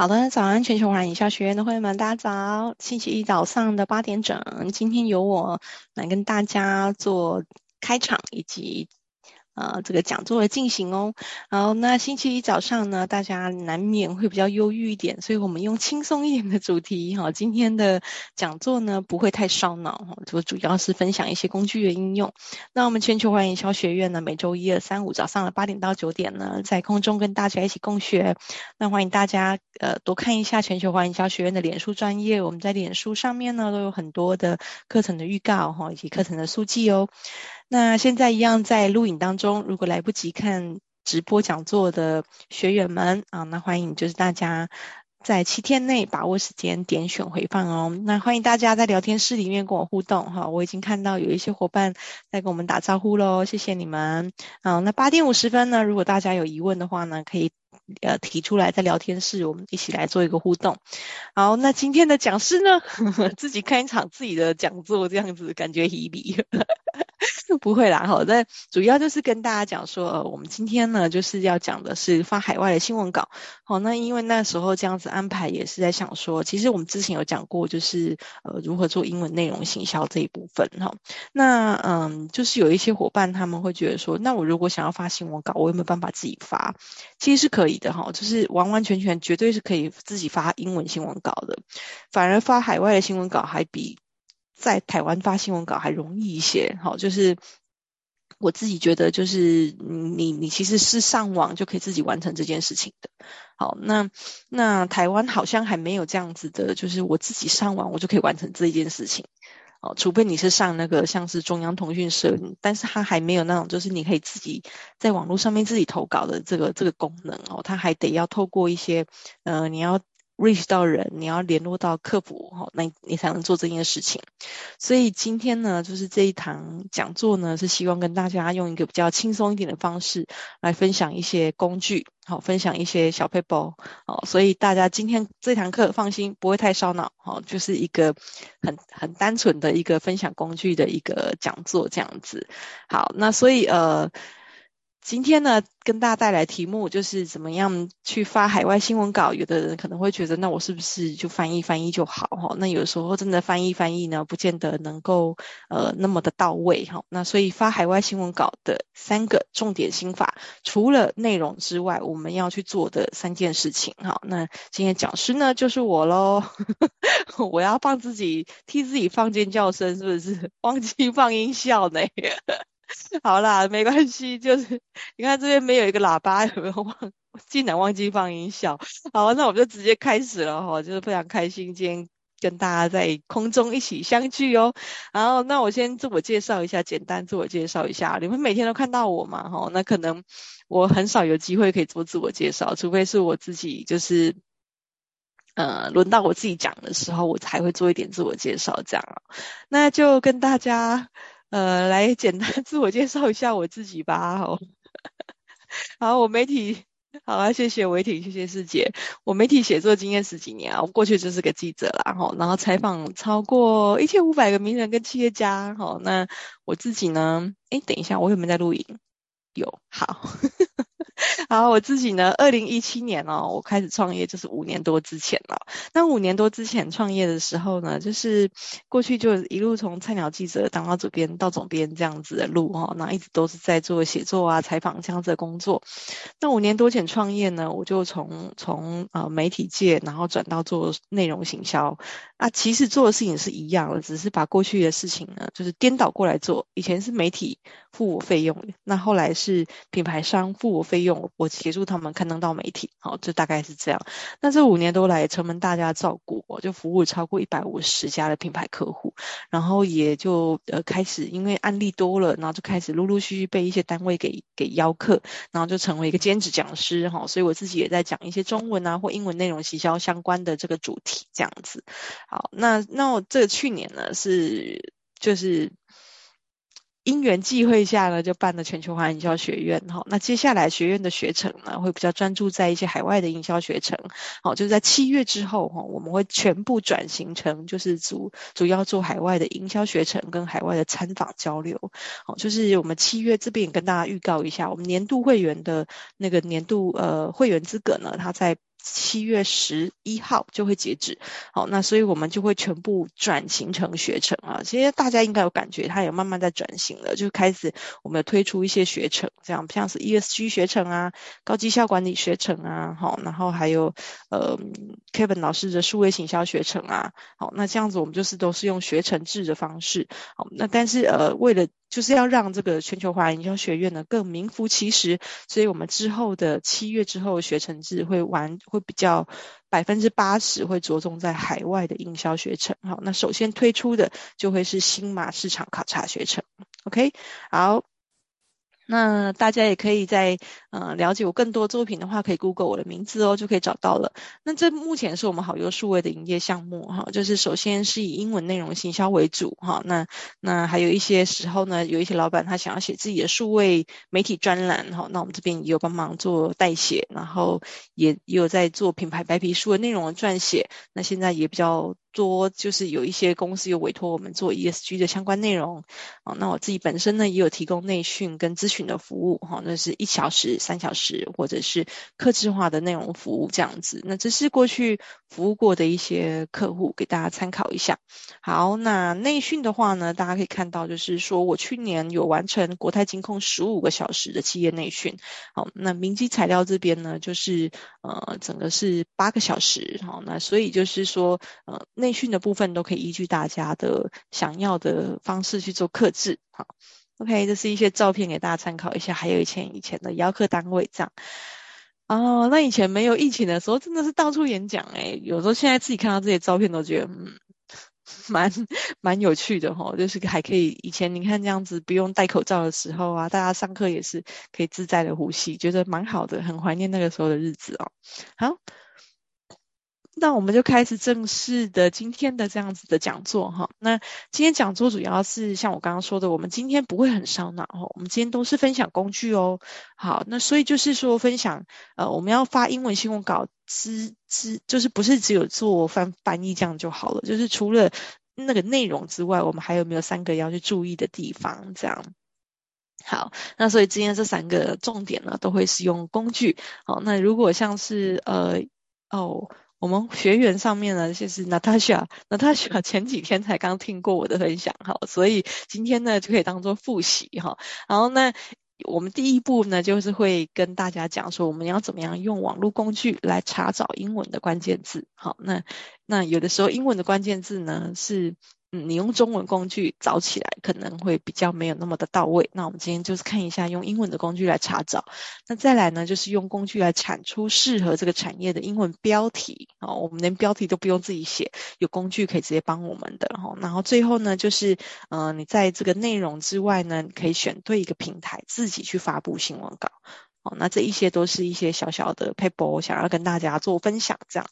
好的，早安，全球华人营销学院的会员们，大家早！星期一早上的八点整，今天由我来跟大家做开场以及。呃，这个讲座的进行哦。然后那星期一早上呢，大家难免会比较忧郁一点，所以我们用轻松一点的主题哈。今天的讲座呢，不会太烧脑哈，就主要是分享一些工具的应用。那我们全球化营销学院呢，每周一、二、三、五早上的八点到九点呢，在空中跟大家一起共学。那欢迎大家呃多看一下全球化营销学院的脸书专业，我们在脸书上面呢都有很多的课程的预告哈，以及课程的速记哦。那现在一样在录影当中，如果来不及看直播讲座的学员们啊，那欢迎就是大家在七天内把握时间点选回放哦。那欢迎大家在聊天室里面跟我互动哈，我已经看到有一些伙伴在跟我们打招呼喽，谢谢你们。好，那八点五十分呢，如果大家有疑问的话呢，可以呃提出来在聊天室，我们一起来做一个互动。好，那今天的讲师呢，呵 呵自己开一场自己的讲座，这样子感觉很离。不会啦，好，那主要就是跟大家讲说，呃，我们今天呢就是要讲的是发海外的新闻稿。好，那因为那时候这样子安排，也是在想说，其实我们之前有讲过，就是呃如何做英文内容行销这一部分哈。那嗯，就是有一些伙伴他们会觉得说，那我如果想要发新闻稿，我有没有办法自己发？其实是可可以的哈，就是完完全全绝对是可以自己发英文新闻稿的，反而发海外的新闻稿还比。在台湾发新闻稿还容易一些，好，就是我自己觉得，就是你你其实是上网就可以自己完成这件事情的，好，那那台湾好像还没有这样子的，就是我自己上网我就可以完成这一件事情，哦，除非你是上那个像是中央通讯社，但是它还没有那种就是你可以自己在网络上面自己投稿的这个这个功能哦，它还得要透过一些嗯你要。Reach 到人，你要联络到客服，哈，那你才能做这件事情。所以今天呢，就是这一堂讲座呢，是希望跟大家用一个比较轻松一点的方式来分享一些工具，好，分享一些小撇步，好，所以大家今天这堂课放心，不会太烧脑，好，就是一个很很单纯的一个分享工具的一个讲座这样子。好，那所以呃。今天呢，跟大家带来题目就是怎么样去发海外新闻稿。有的人可能会觉得，那我是不是就翻译翻译就好哈？那有时候真的翻译翻译呢，不见得能够呃那么的到位哈。那所以发海外新闻稿的三个重点心法，除了内容之外，我们要去做的三件事情哈。那今天讲师呢就是我喽，我要放自己替自己放尖叫声，是不是？忘记放音效呢？好啦，没关系，就是你看这边没有一个喇叭，有没有忘？竟然忘记放音效。好，那我们就直接开始了哈，就是非常开心今天跟大家在空中一起相聚哦。然后，那我先自我介绍一下，简单自我介绍一下。你们每天都看到我嘛？哈，那可能我很少有机会可以做自我介绍，除非是我自己就是呃轮到我自己讲的时候，我才会做一点自我介绍这样。那就跟大家。呃，来简单自我介绍一下我自己吧。好，好，我媒体，好啊，谢谢维挺，谢谢师姐。我媒体写作经验十几年啊，我过去就是个记者啦，哈，然后采访超过一千五百个名人跟企业家，好，那我自己呢？诶，等一下，我有没有在录音？有，好。好，我自己呢，二零一七年哦，我开始创业就是五年多之前了。那五年多之前创业的时候呢，就是过去就一路从菜鸟记者当到主编到总编这样子的路哈，那一直都是在做写作啊、采访这样子的工作。那五年多前创业呢，我就从从呃媒体界，然后转到做内容行销。啊，其实做的事情是一样的，只是把过去的事情呢，就是颠倒过来做。以前是媒体付我费用，那后来是品牌商付我费用，我协助他们刊登到媒体。好，就大概是这样。那这五年多来，承蒙大家照顾，我就服务超过一百五十家的品牌客户，然后也就呃开始因为案例多了，然后就开始陆陆续续被一些单位给给邀客，然后就成为一个兼职讲师哈。所以我自己也在讲一些中文啊或英文内容行销相关的这个主题，这样子。好，那那我这去年呢是就是因缘际会下呢，就办了全球化营销学院哈。那接下来学院的学程呢，会比较专注在一些海外的营销学程。好，就是在七月之后哈，我们会全部转型成就是主主要做海外的营销学程跟海外的参访交流。好，就是我们七月这边也跟大家预告一下，我们年度会员的那个年度呃会员资格呢，它在。七月十一号就会截止。好，那所以我们就会全部转型成学程啊。其实大家应该有感觉，它也慢慢在转型了，就开始我们推出一些学程，这样像是 ESG 学程啊、高绩效管理学程啊，好，然后还有呃 Kevin 老师的数位行销学程啊，好，那这样子我们就是都是用学程制的方式，好，那但是呃为了就是要让这个全球华人营销学院呢更名副其实，所以我们之后的七月之后学程制会完会比较百分之八十会着重在海外的营销学程。好，那首先推出的就会是新马市场考察学程。OK，好。那大家也可以在呃了解我更多作品的话，可以 Google 我的名字哦，就可以找到了。那这目前是我们好优数位的营业项目哈，就是首先是以英文内容行销为主哈，那那还有一些时候呢，有一些老板他想要写自己的数位媒体专栏哈，那我们这边也有帮忙做代写，然后也也有在做品牌白皮书的内容的撰写，那现在也比较。多就是有一些公司有委托我们做 ESG 的相关内容，啊，那我自己本身呢也有提供内训跟咨询的服务，哈，那是一小时、三小时或者是客制化的内容服务这样子。那这是过去服务过的一些客户，给大家参考一下。好，那内训的话呢，大家可以看到就是说我去年有完成国泰金控十五个小时的企业内训，好，那明基材料这边呢就是呃整个是八个小时，好，那所以就是说呃。内训的部分都可以依据大家的想要的方式去做客制，好，OK，这是一些照片给大家参考一下，还有以前以前的邀课单位这样，哦，那以前没有疫情的时候真的是到处演讲诶，有时候现在自己看到这些照片都觉得嗯，蛮蛮有趣的齁，就是还可以，以前你看这样子不用戴口罩的时候啊，大家上课也是可以自在的呼吸，觉得蛮好的，很怀念那个时候的日子哦，好。那我们就开始正式的今天的这样子的讲座哈。那今天讲座主要是像我刚刚说的，我们今天不会很烧脑哦，我们今天都是分享工具哦。好，那所以就是说分享呃，我们要发英文新闻稿之之，就是不是只有做翻翻译这样就好了，就是除了那个内容之外，我们还有没有三个要去注意的地方？这样。好，那所以今天这三个重点呢，都会使用工具。好，那如果像是呃哦。我们学员上面呢，就是 Natasha，Natasha 前几天才刚听过我的分享，哈，所以今天呢就可以当做复习，哈。然后呢，我们第一步呢就是会跟大家讲说，我们要怎么样用网络工具来查找英文的关键字，好，那那有的时候英文的关键字呢是。嗯，你用中文工具找起来可能会比较没有那么的到位。那我们今天就是看一下用英文的工具来查找。那再来呢，就是用工具来产出适合这个产业的英文标题。哦，我们连标题都不用自己写，有工具可以直接帮我们的。哈，然后最后呢，就是呃，你在这个内容之外呢，可以选对一个平台，自己去发布新闻稿。哦，那这一些都是一些小小的撇步，我想要跟大家做分享，这样。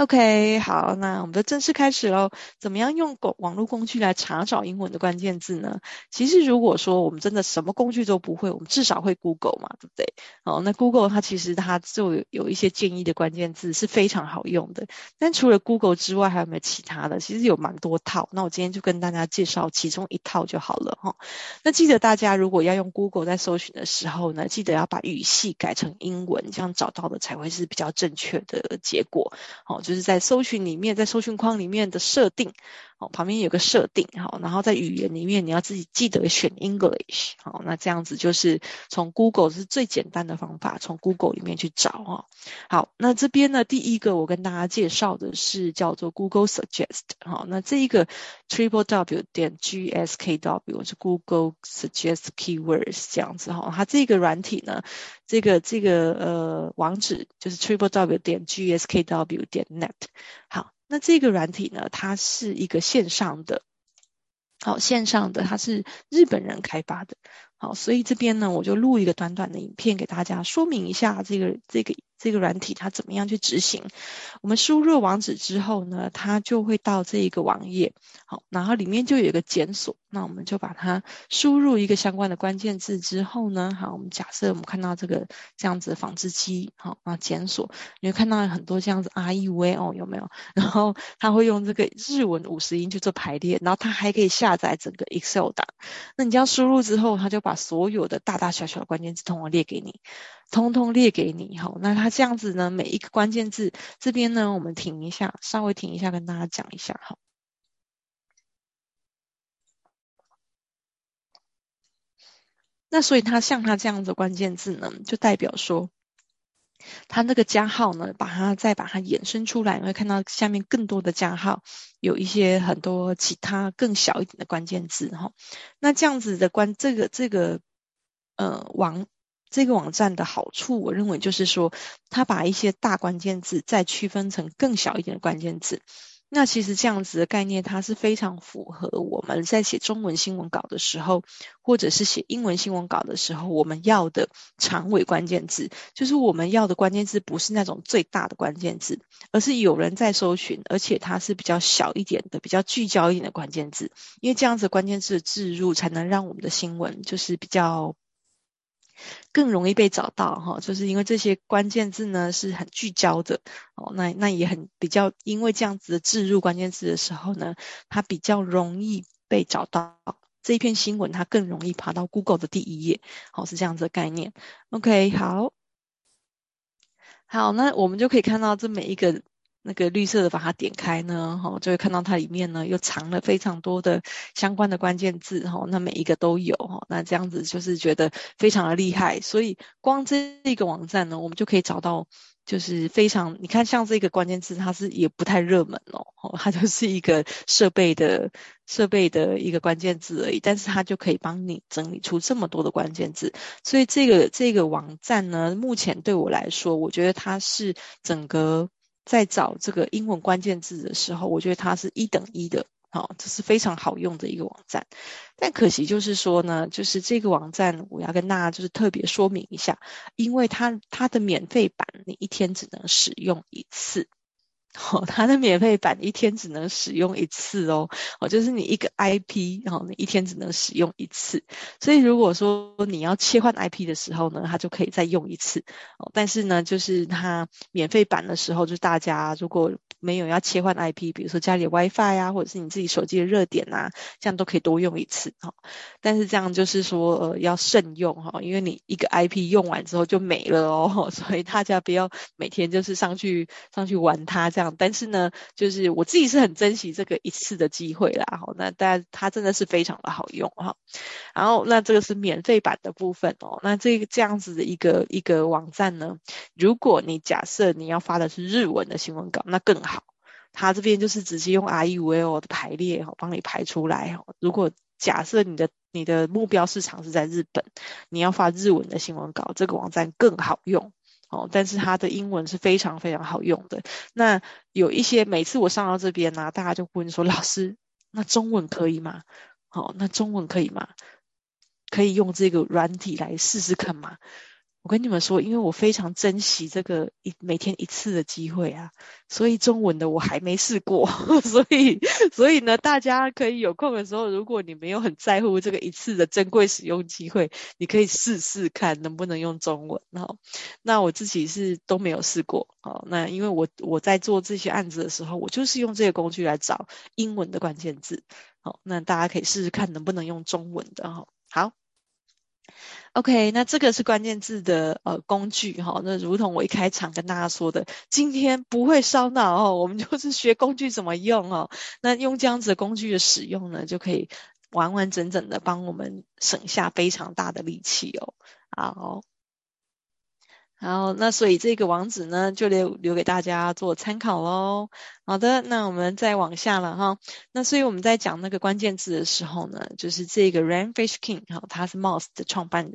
OK，好，那我们就正式开始喽。怎么样用网络工具来查找英文的关键字呢？其实如果说我们真的什么工具都不会，我们至少会 Google 嘛，对不对？哦，那 Google 它其实它就有有一些建议的关键字是非常好用的。但除了 Google 之外，还有没有其他的？其实有蛮多套。那我今天就跟大家介绍其中一套就好了哈。那记得大家如果要用 Google 在搜寻的时候呢，记得要把语系改成英文，这样找到的才会是比较正确的结果。好。就是在搜寻里面，在搜寻框里面的设定。好，旁边有个设定，好，然后在语言里面你要自己记得选 English，好，那这样子就是从 Google 是最简单的方法，从 Google 里面去找哈。好，那这边呢，第一个我跟大家介绍的是叫做 Google Suggest，好，那这一个 Triple W 点 G S K W 是 Google Suggest Keywords 这样子哈，它这个软体呢，这个这个呃网址就是 Triple W 点 G S K W 点 Net，好。那这个软体呢，它是一个线上的，好，线上的，它是日本人开发的，好，所以这边呢，我就录一个短短的影片给大家说明一下这个这个。这个软体它怎么样去执行？我们输入网址之后呢，它就会到这一个网页，好，然后里面就有一个检索，那我们就把它输入一个相关的关键字之后呢，好，我们假设我们看到这个这样子的纺织机，好，那检索，你会看到很多这样子 R E V 哦，有没有？然后它会用这个日文五十音去做排列，然后它还可以下载整个 Excel 档，那你这样输入之后，它就把所有的大大小小的关键字通通列给你。通通列给你。好，那它这样子呢，每一个关键字这边呢，我们停一下，稍微停一下，跟大家讲一下。哈，那所以它像它这样子关键字呢，就代表说。它那个加号呢，把它再把它衍生出来，你会看到下面更多的加号，有一些很多其他更小一点的关键字哈。那这样子的关这个这个呃网这个网站的好处，我认为就是说，它把一些大关键字再区分成更小一点的关键字。那其实这样子的概念，它是非常符合我们在写中文新闻稿的时候，或者是写英文新闻稿的时候，我们要的长尾关键字，就是我们要的关键字不是那种最大的关键字，而是有人在搜寻，而且它是比较小一点的、比较聚焦一点的关键字，因为这样子关键字的置入，才能让我们的新闻就是比较。更容易被找到哈，就是因为这些关键字呢是很聚焦的哦，那那也很比较，因为这样子的置入关键字的时候呢，它比较容易被找到，这一篇新闻它更容易爬到 Google 的第一页，好，是这样子的概念。OK，好，好，那我们就可以看到这每一个。那个绿色的把它点开呢，哈，就会看到它里面呢又藏了非常多的相关的关键字，哈，那每一个都有，哈，那这样子就是觉得非常的厉害。所以光这一个网站呢，我们就可以找到，就是非常，你看像这个关键字，它是也不太热门哦，它就是一个设备的设备的一个关键字而已，但是它就可以帮你整理出这么多的关键字。所以这个这个网站呢，目前对我来说，我觉得它是整个。在找这个英文关键字的时候，我觉得它是一等一的，好，这是非常好用的一个网站。但可惜就是说呢，就是这个网站我要跟大家就是特别说明一下，因为它它的免费版你一天只能使用一次。哦，它的免费版一天只能使用一次哦，哦，就是你一个 IP，然后你一天只能使用一次。所以如果说你要切换 IP 的时候呢，它就可以再用一次。哦，但是呢，就是它免费版的时候，就大家如果没有要切换 IP，比如说家里 WiFi 啊，或者是你自己手机的热点啊，这样都可以多用一次。哈，但是这样就是说，呃，要慎用哈，因为你一个 IP 用完之后就没了哦，所以大家不要每天就是上去上去玩它这样。但是呢，就是我自己是很珍惜这个一次的机会啦，好，那但它真的是非常的好用哈。然后那这个是免费版的部分哦，那这个这样子的一个一个网站呢，如果你假设你要发的是日文的新闻稿，那更好，它这边就是直接用 R E V O 的排列哈，帮你排出来哈。如果假设你的你的目标市场是在日本，你要发日文的新闻稿，这个网站更好用。哦，但是它的英文是非常非常好用的。那有一些每次我上到这边呢、大家就问说：“老师，那中文可以吗？”好，那中文可以吗？可以用这个软体来试试看吗？我跟你们说，因为我非常珍惜这个一每天一次的机会啊，所以中文的我还没试过，所以所以呢，大家可以有空的时候，如果你没有很在乎这个一次的珍贵使用机会，你可以试试看能不能用中文。哈，那我自己是都没有试过，哦，那因为我我在做这些案子的时候，我就是用这个工具来找英文的关键字，好，那大家可以试试看能不能用中文的哈，好。OK，那这个是关键字的呃工具哈，那如同我一开场跟大家说的，今天不会烧脑哦，我们就是学工具怎么用哦。那用这样子的工具的使用呢，就可以完完整整的帮我们省下非常大的力气哦。好。好，那所以这个网址呢，就留留给大家做参考喽。好的，那我们再往下了哈。那所以我们在讲那个关键字的时候呢，就是这个 RAN FISH KING 哈，他是 Moz 的创办人。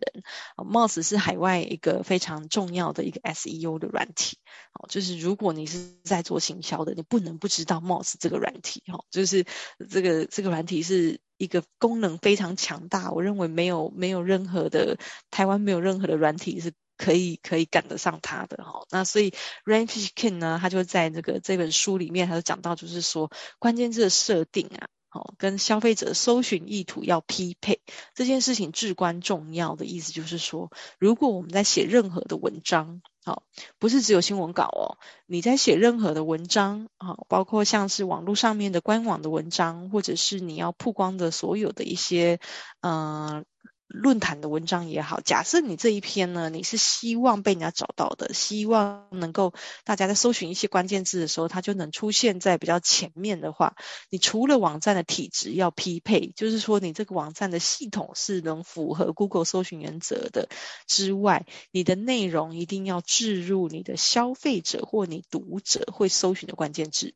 Moz 是海外一个非常重要的一个 SEO 的软体。哦，就是如果你是在做行销的，你不能不知道 Moz 这个软体哈。就是这个这个软体是一个功能非常强大，我认为没有没有任何的台湾没有任何的软体是。可以可以赶得上他的哈，那所以 Rand Fishkin 呢，他就在这个这本书里面，他就讲到，就是说关键字的设定啊，好，跟消费者搜寻意图要匹配，这件事情至关重要的意思就是说，如果我们在写任何的文章，好，不是只有新闻稿哦，你在写任何的文章，好，包括像是网络上面的官网的文章，或者是你要曝光的所有的一些，嗯、论坛的文章也好，假设你这一篇呢，你是希望被人家找到的，希望能够大家在搜寻一些关键字的时候，它就能出现在比较前面的话，你除了网站的体质要匹配，就是说你这个网站的系统是能符合 Google 搜寻原则的之外，你的内容一定要置入你的消费者或你读者会搜寻的关键字。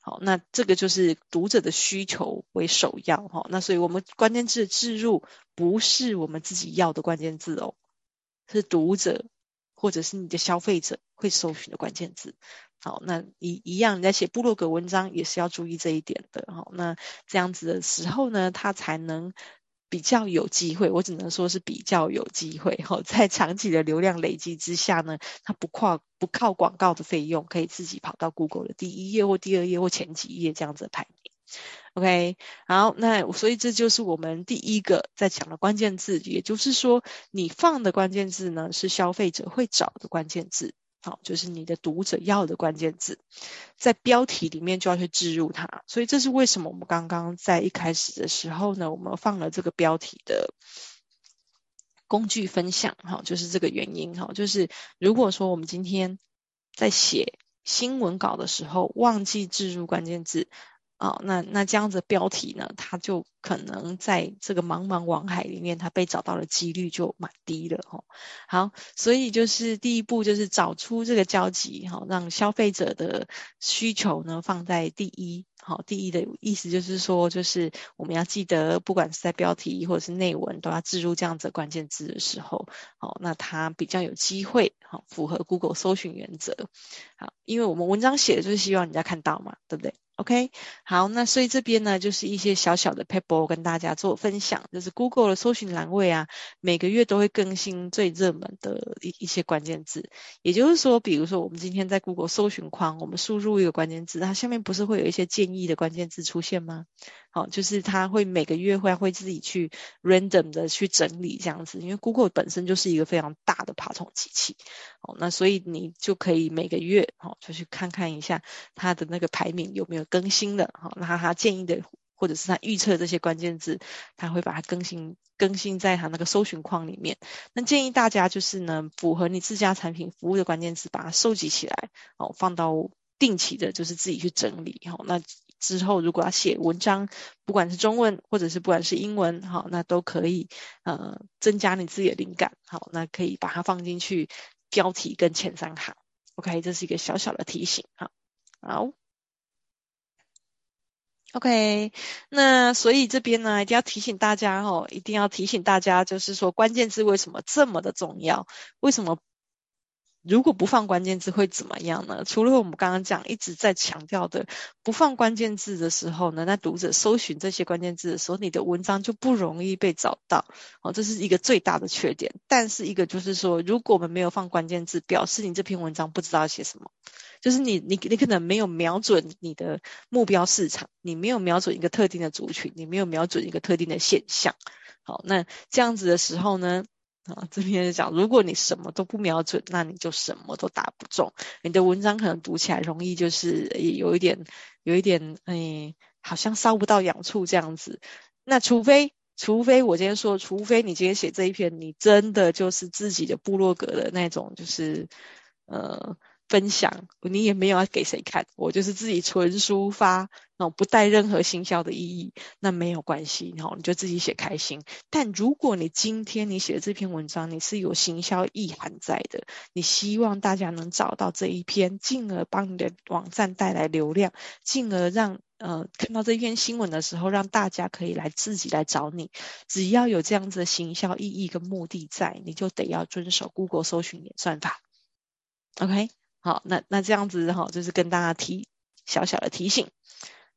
好，那这个就是读者的需求为首要哈。那所以我们关键字置入不是我们自己要的关键字哦，是读者或者是你的消费者会搜寻的关键字。好，那一一样你在写部落格文章也是要注意这一点的哈。那这样子的时候呢，它才能。比较有机会，我只能说是比较有机会哈，在长期的流量累积之下呢，它不靠不靠广告的费用，可以自己跑到 Google 的第一页或第二页或前几页这样子的排名。OK，好，那所以这就是我们第一个在讲的关键字，也就是说你放的关键字呢是消费者会找的关键字。好，就是你的读者要的关键字，在标题里面就要去置入它，所以这是为什么我们刚刚在一开始的时候呢，我们放了这个标题的工具分享，哈，就是这个原因，哈，就是如果说我们今天在写新闻稿的时候忘记置入关键字。哦，那那这样子标题呢，它就可能在这个茫茫网海里面，它被找到的几率就蛮低了哦。好，所以就是第一步就是找出这个交集，哈，让消费者的需求呢放在第一。好，第一的意思就是说，就是我们要记得，不管是在标题或者是内文，都要置入这样子的关键字的时候，好，那它比较有机会，好，符合 Google 搜寻原则。好，因为我们文章写的就是希望人家看到嘛，对不对？OK，好，那所以这边呢，就是一些小小的 paper 跟大家做分享，就是 Google 的搜寻栏位啊，每个月都会更新最热门的一一些关键字。也就是说，比如说我们今天在 Google 搜寻框，我们输入一个关键字，它下面不是会有一些建议的关键字出现吗？好，就是它会每个月会会自己去 random 的去整理这样子，因为 Google 本身就是一个非常大的爬虫机器。好，那所以你就可以每个月哦就去看看一下它的那个排名有没有更新的。好，那它建议的或者是它预测这些关键字，它会把它更新更新在它那个搜寻框里面。那建议大家就是呢，符合你自家产品服务的关键字，把它收集起来，哦，放到定期的，就是自己去整理。好，那。之后，如果要写文章，不管是中文或者是不管是英文，好，那都可以呃增加你自己的灵感，好，那可以把它放进去标题跟前三行，OK，这是一个小小的提醒，好，好，OK，那所以这边呢一定要提醒大家哦，一定要提醒大家，就是说关键字为什么这么的重要？为什么？如果不放关键字会怎么样呢？除了我们刚刚讲一直在强调的，不放关键字的时候呢，那读者搜寻这些关键字的时候，你的文章就不容易被找到。哦，这是一个最大的缺点。但是一个就是说，如果我们没有放关键字，表示你这篇文章不知道写什么，就是你你你可能没有瞄准你的目标市场，你没有瞄准一个特定的族群，你没有瞄准一个特定的现象。好，那这样子的时候呢？啊，这篇是讲，如果你什么都不瞄准，那你就什么都打不中。你的文章可能读起来容易就是有一点，有一点，哎，好像烧不到痒处这样子。那除非，除非我今天说，除非你今天写这一篇，你真的就是自己的部落格的那种，就是，呃。分享，你也没有要给谁看，我就是自己纯抒发，那不带任何行销的意义，那没有关系，然后你就自己写开心。但如果你今天你写的这篇文章，你是有行销意涵在的，你希望大家能找到这一篇，进而帮你的网站带来流量，进而让呃看到这篇新闻的时候，让大家可以来自己来找你。只要有这样子的行销意义跟目的在，你就得要遵守 Google 搜寻演算法。OK。好，那那这样子哈，就是跟大家提小小的提醒。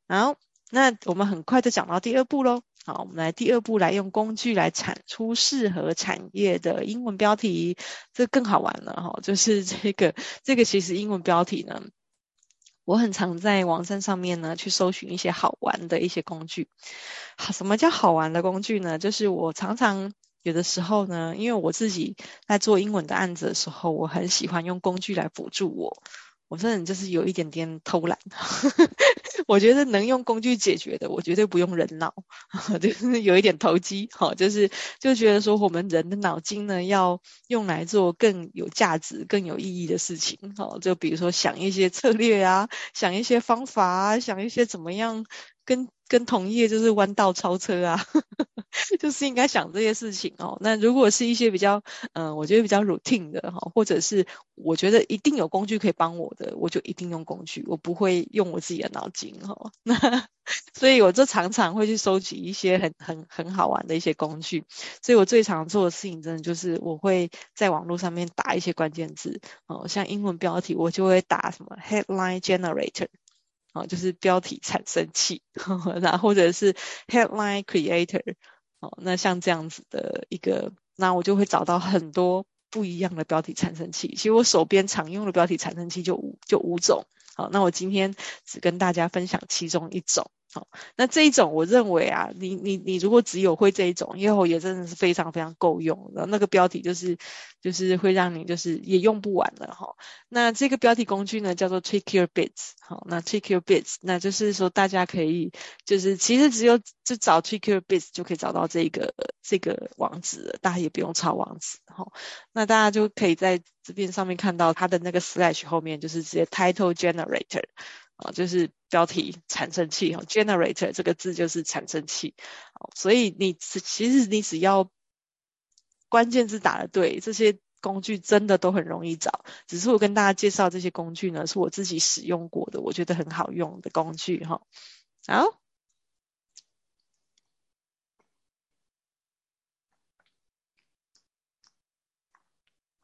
好，那我们很快就讲到第二步喽。好，我们来第二步来用工具来产出适合产业的英文标题，这更好玩了哈。就是这个这个其实英文标题呢，我很常在网站上面呢去搜寻一些好玩的一些工具。好，什么叫好玩的工具呢？就是我常常。有的时候呢，因为我自己在做英文的案子的时候，我很喜欢用工具来辅助我。我这人就是有一点点偷懒，我觉得能用工具解决的，我绝对不用人脑，就是有一点投机，好，就是就觉得说我们人的脑筋呢，要用来做更有价值、更有意义的事情，好，就比如说想一些策略啊，想一些方法啊，想一些怎么样跟。跟同业就是弯道超车啊，就是应该想这些事情哦。那如果是一些比较，嗯、我觉得比较 routine 的哈，或者是我觉得一定有工具可以帮我的，我就一定用工具，我不会用我自己的脑筋哈。那 所以我就常常会去收集一些很很很好玩的一些工具。所以我最常做的事情，真的就是我会在网络上面打一些关键字哦，像英文标题，我就会打什么 headline generator。啊，就是标题产生器，然后或者是 headline creator，哦，那像这样子的一个，那我就会找到很多不一样的标题产生器。其实我手边常用的标题产生器就五就五种，好，那我今天只跟大家分享其中一种。好，那这一种我认为啊，你你你如果只有会这一种，以后也真的是非常非常够用的。那个标题就是就是会让你就是也用不完了哈。那这个标题工具呢叫做 Trick Your Bits，好，那 Trick Your Bits，那就是说大家可以就是其实只有就找 Trick Your Bits 就可以找到这个这个网址了，大家也不用抄网址哈。那大家就可以在这边上面看到它的那个 slash 后面就是直接 Title Generator。啊，就是标题产生器哈，generator 这个字就是产生器，所以你其实你只要关键字打得对，这些工具真的都很容易找。只是我跟大家介绍这些工具呢，是我自己使用过的，我觉得很好用的工具哈。好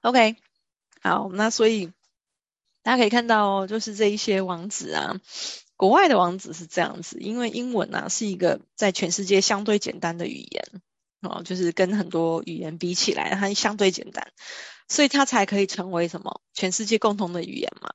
，OK，好，那所以。大家可以看到哦，就是这一些网址啊，国外的网址是这样子，因为英文啊是一个在全世界相对简单的语言哦，就是跟很多语言比起来，它相对简单，所以它才可以成为什么全世界共同的语言嘛。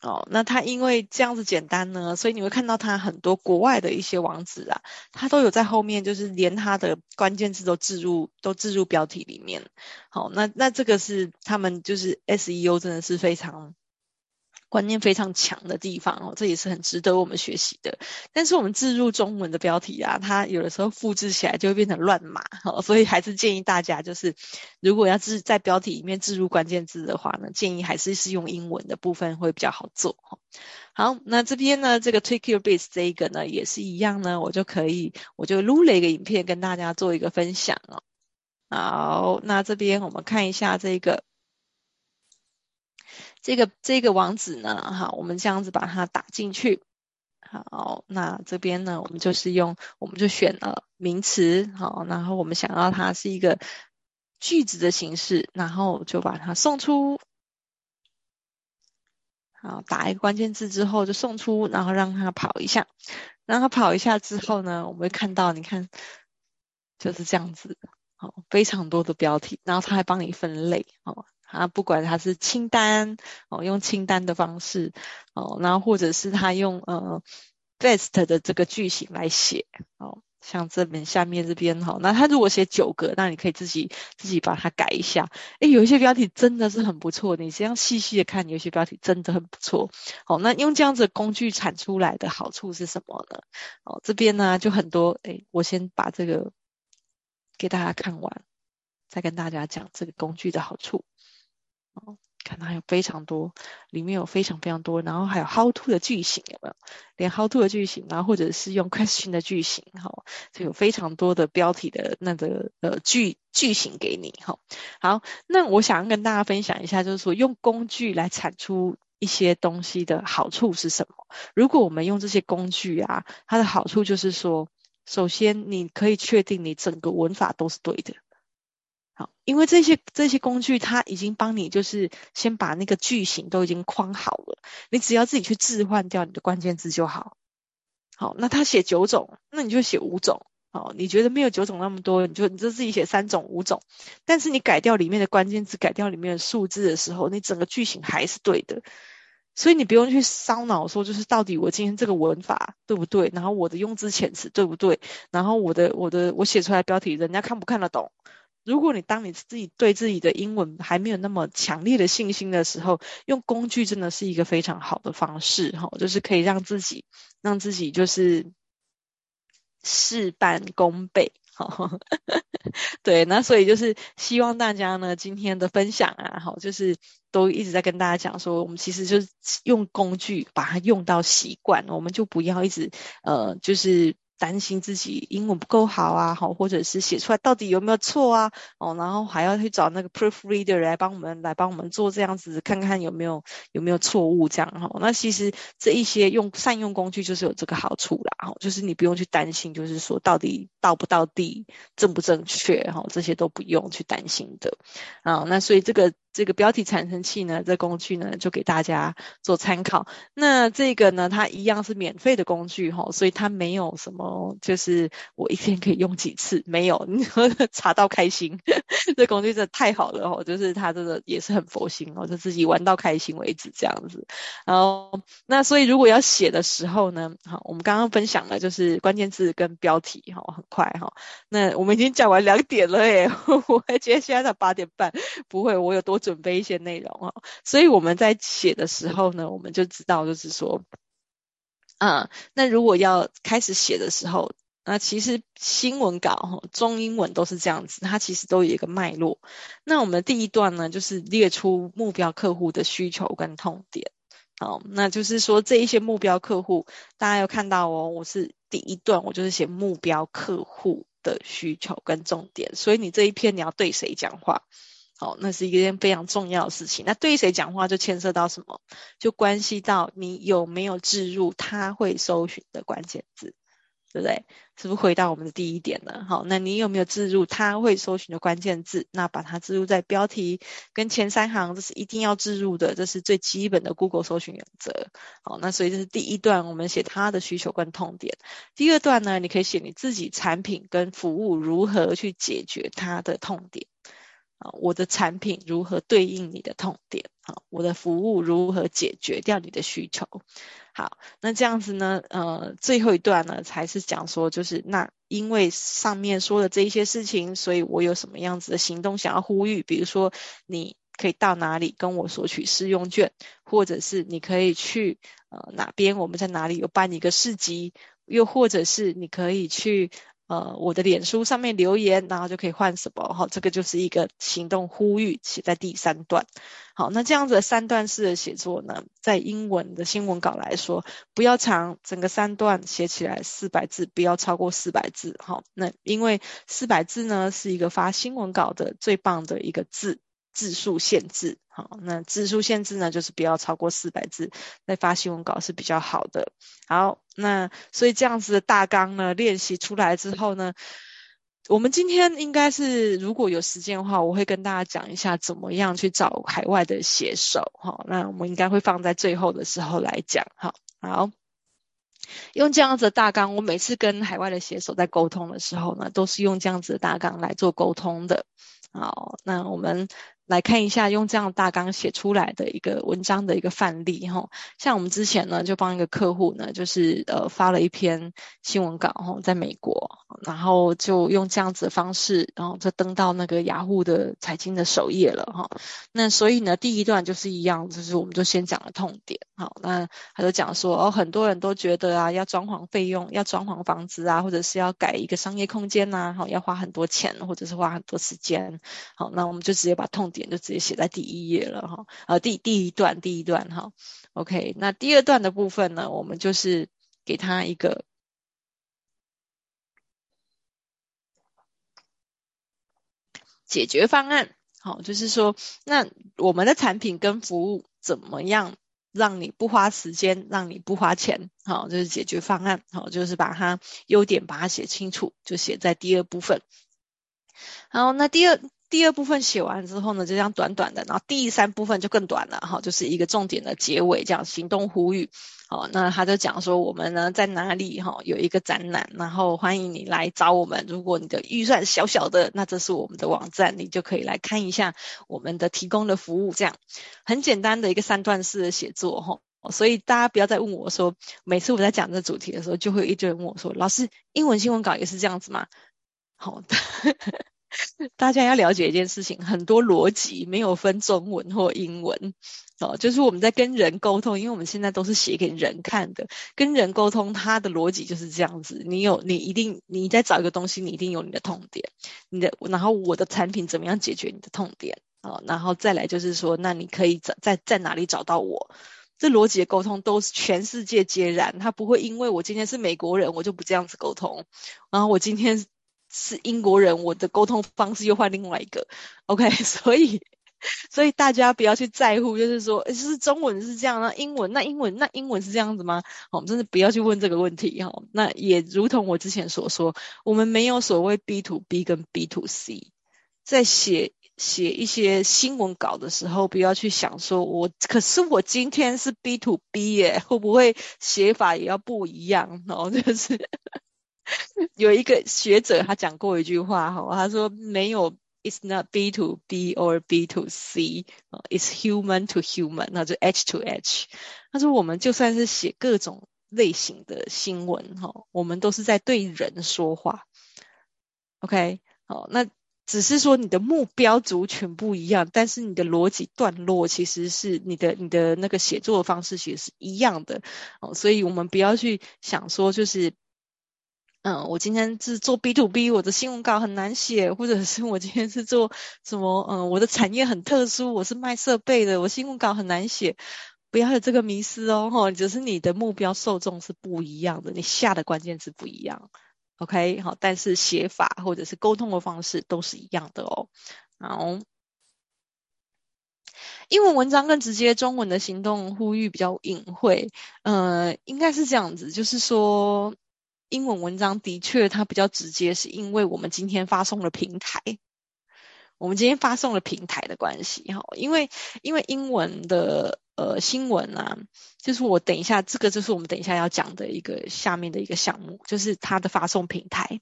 哦，那它因为这样子简单呢，所以你会看到它很多国外的一些网址啊，它都有在后面，就是连它的关键字都置入，都置入标题里面。好，那那这个是他们就是 SEO 真的是非常。观念非常强的地方哦，这也是很值得我们学习的。但是我们置入中文的标题啊，它有的时候复制起来就会变成乱码哦，所以还是建议大家就是，如果要置在标题里面置入关键字的话呢，建议还是是用英文的部分会比较好做哈。好，那这边呢，这个 Take Your Bits 这一个呢也是一样呢，我就可以我就录了一个影片跟大家做一个分享哦。好，那这边我们看一下这个。这个这个网址呢，哈，我们这样子把它打进去。好，那这边呢，我们就是用，我们就选了名词，好，然后我们想要它是一个句子的形式，然后就把它送出。好，打一个关键字之后就送出，然后让它跑一下，让它跑一下之后呢，我们会看到，你看就是这样子，好，非常多的标题，然后它还帮你分类，好。啊，不管它是清单哦，用清单的方式哦，然后或者是他用呃 best 的这个句型来写哦，像这边下面这边哈、哦，那他如果写九个，那你可以自己自己把它改一下。诶，有一些标题真的是很不错，你这样细细的看，有些标题真的很不错。哦，那用这样子工具产出来的好处是什么呢？哦，这边呢就很多，诶，我先把这个给大家看完，再跟大家讲这个工具的好处。哦，看它有非常多，里面有非常非常多，然后还有 how to 的句型有没有？连 how to 的句型，然后或者是用 question 的句型，哈、哦，就有非常多的标题的那个呃句句型给你，哈、哦。好，那我想要跟大家分享一下，就是说用工具来产出一些东西的好处是什么？如果我们用这些工具啊，它的好处就是说，首先你可以确定你整个文法都是对的。因为这些这些工具，它已经帮你就是先把那个句型都已经框好了，你只要自己去置换掉你的关键字就好。好，那他写九种，那你就写五种。好，你觉得没有九种那么多，你就你就自己写三种、五种。但是你改掉里面的关键字，改掉里面的数字的时候，你整个句型还是对的。所以你不用去烧脑说，就是到底我今天这个文法对不对？然后我的用字遣词对不对？然后我的我的我写出来的标题人家看不看得懂？如果你当你自己对自己的英文还没有那么强烈的信心的时候，用工具真的是一个非常好的方式哈，就是可以让自己让自己就是事半功倍。好，对，那所以就是希望大家呢，今天的分享啊，好，就是都一直在跟大家讲说，我们其实就是用工具把它用到习惯，我们就不要一直呃，就是。担心自己英文不够好啊，好，或者是写出来到底有没有错啊，哦，然后还要去找那个 proofreader 来帮我们来帮我们做这样子，看看有没有有没有错误这样哈。那其实这一些用善用工具就是有这个好处啦，哈，就是你不用去担心，就是说到底到不到地正不正确哈，这些都不用去担心的啊。那所以这个。这个标题产生器呢，这工具呢，就给大家做参考。那这个呢，它一样是免费的工具哈，所以它没有什么，就是我一天可以用几次，没有，查到开心，这工具真的太好了哈，就是它真的也是很佛心哦，就自己玩到开心为止这样子。然后，那所以如果要写的时候呢，好，我们刚刚分享了就是关键字跟标题哈，很快哈。那我们已经讲完两点了耶，我还觉得现在才八点半，不会，我有多。准备一些内容哦，所以我们在写的时候呢，我们就知道，就是说，啊，那如果要开始写的时候，那其实新闻稿，中英文都是这样子，它其实都有一个脉络。那我们第一段呢，就是列出目标客户的需求跟痛点。好，那就是说这一些目标客户，大家有看到哦，我是第一段，我就是写目标客户的需求跟重点，所以你这一篇你要对谁讲话？好，那是一件非常重要的事情。那对谁讲话就牵涉到什么？就关系到你有没有置入他会搜寻的关键字，对不对？是不是回到我们的第一点呢？好，那你有没有置入他会搜寻的关键字？那把它置入在标题跟前三行，这是一定要置入的，这是最基本的 Google 搜寻原则。好，那所以这是第一段，我们写他的需求跟痛点。第二段呢，你可以写你自己产品跟服务如何去解决他的痛点。啊我的产品如何对应你的痛点？好，我的服务如何解决掉你的需求？好，那这样子呢？呃，最后一段呢，才是讲说，就是那因为上面说的这一些事情，所以我有什么样子的行动想要呼吁？比如说，你可以到哪里跟我索取试用券，或者是你可以去呃哪边，我们在哪里有办一个市集，又或者是你可以去。呃，我的脸书上面留言，然后就可以换什么？好，这个就是一个行动呼吁，写在第三段。好，那这样子的三段式的写作呢，在英文的新闻稿来说，不要长，整个三段写起来四百字，不要超过四百字。好，那因为四百字呢，是一个发新闻稿的最棒的一个字。字数限制，好，那字数限制呢，就是不要超过四百字，来发新闻稿是比较好的。好，那所以这样子的大纲呢，练习出来之后呢，我们今天应该是如果有时间的话，我会跟大家讲一下怎么样去找海外的写手，好，那我们应该会放在最后的时候来讲，好，好，用这样子的大纲，我每次跟海外的写手在沟通的时候呢，都是用这样子的大纲来做沟通的。好，那我们。来看一下用这样大纲写出来的一个文章的一个范例哈，像我们之前呢就帮一个客户呢，就是呃发了一篇新闻稿哈，在美国，然后就用这样子的方式，然后就登到那个雅虎的财经的首页了哈。那所以呢，第一段就是一样，就是我们就先讲了痛点，好，那他就讲说哦，很多人都觉得啊，要装潢费用，要装潢房子啊，或者是要改一个商业空间呐，好，要花很多钱，或者是花很多时间，好，那我们就直接把痛。点就直接写在第一页了哈，呃，第第一段第一段哈，OK，那第二段的部分呢，我们就是给他一个解决方案，好，就是说，那我们的产品跟服务怎么样让你不花时间，让你不花钱，好，就是解决方案，好，就是把它优点把它写清楚，就写在第二部分。好，那第二。第二部分写完之后呢，就这样短短的，然后第三部分就更短了哈，就是一个重点的结尾，这样行动呼吁。好，那他就讲说我们呢在哪里哈有一个展览，然后欢迎你来找我们。如果你的预算小小的，那这是我们的网站，你就可以来看一下我们的提供的服务。这样很简单的一个三段式的写作哈，所以大家不要再问我说，每次我在讲这主题的时候，就会一堆人问我说，老师，英文新闻稿也是这样子吗？好的。大家要了解一件事情，很多逻辑没有分中文或英文哦，就是我们在跟人沟通，因为我们现在都是写给人看的，跟人沟通，它的逻辑就是这样子。你有，你一定，你在找一个东西，你一定有你的痛点，你的，然后我的产品怎么样解决你的痛点哦，然后再来就是说，那你可以在在在哪里找到我？这逻辑的沟通都是全世界皆然，他不会因为我今天是美国人，我就不这样子沟通，然后我今天。是英国人，我的沟通方式又换另外一个，OK，所以所以大家不要去在乎，就是说，就是中文是这样，那英文那英文那英文是这样子吗？我们真的不要去问这个问题哈。那也如同我之前所说，我们没有所谓 B to B 跟 B to C，在写写一些新闻稿的时候，不要去想说我，可是我今天是 B to B 耶，会不会写法也要不一样？哦，就是。有一个学者，他讲过一句话哈，他说没有，It's not B to B or B to C，It's human to human，那就 H to H。他说我们就算是写各种类型的新闻哈，我们都是在对人说话。OK，好，那只是说你的目标族群不一样，但是你的逻辑段落其实是你的你的那个写作的方式其实是一样的哦，所以我们不要去想说就是。嗯，我今天是做 B to B，我的新闻稿很难写，或者是我今天是做什么？嗯，我的产业很特殊，我是卖设备的，我新闻稿很难写。不要有这个迷思哦，哈，只是你的目标受众是不一样的，你下的关键字不一样。OK，好，但是写法或者是沟通的方式都是一样的哦。好，英文文章更直接，中文的行动呼吁比较隐晦。呃，应该是这样子，就是说。英文文章的确它比较直接，是因为我们今天发送了平台，我们今天发送了平台的关系哈，因为因为英文的呃新闻啊，就是我等一下这个就是我们等一下要讲的一个下面的一个项目，就是它的发送平台。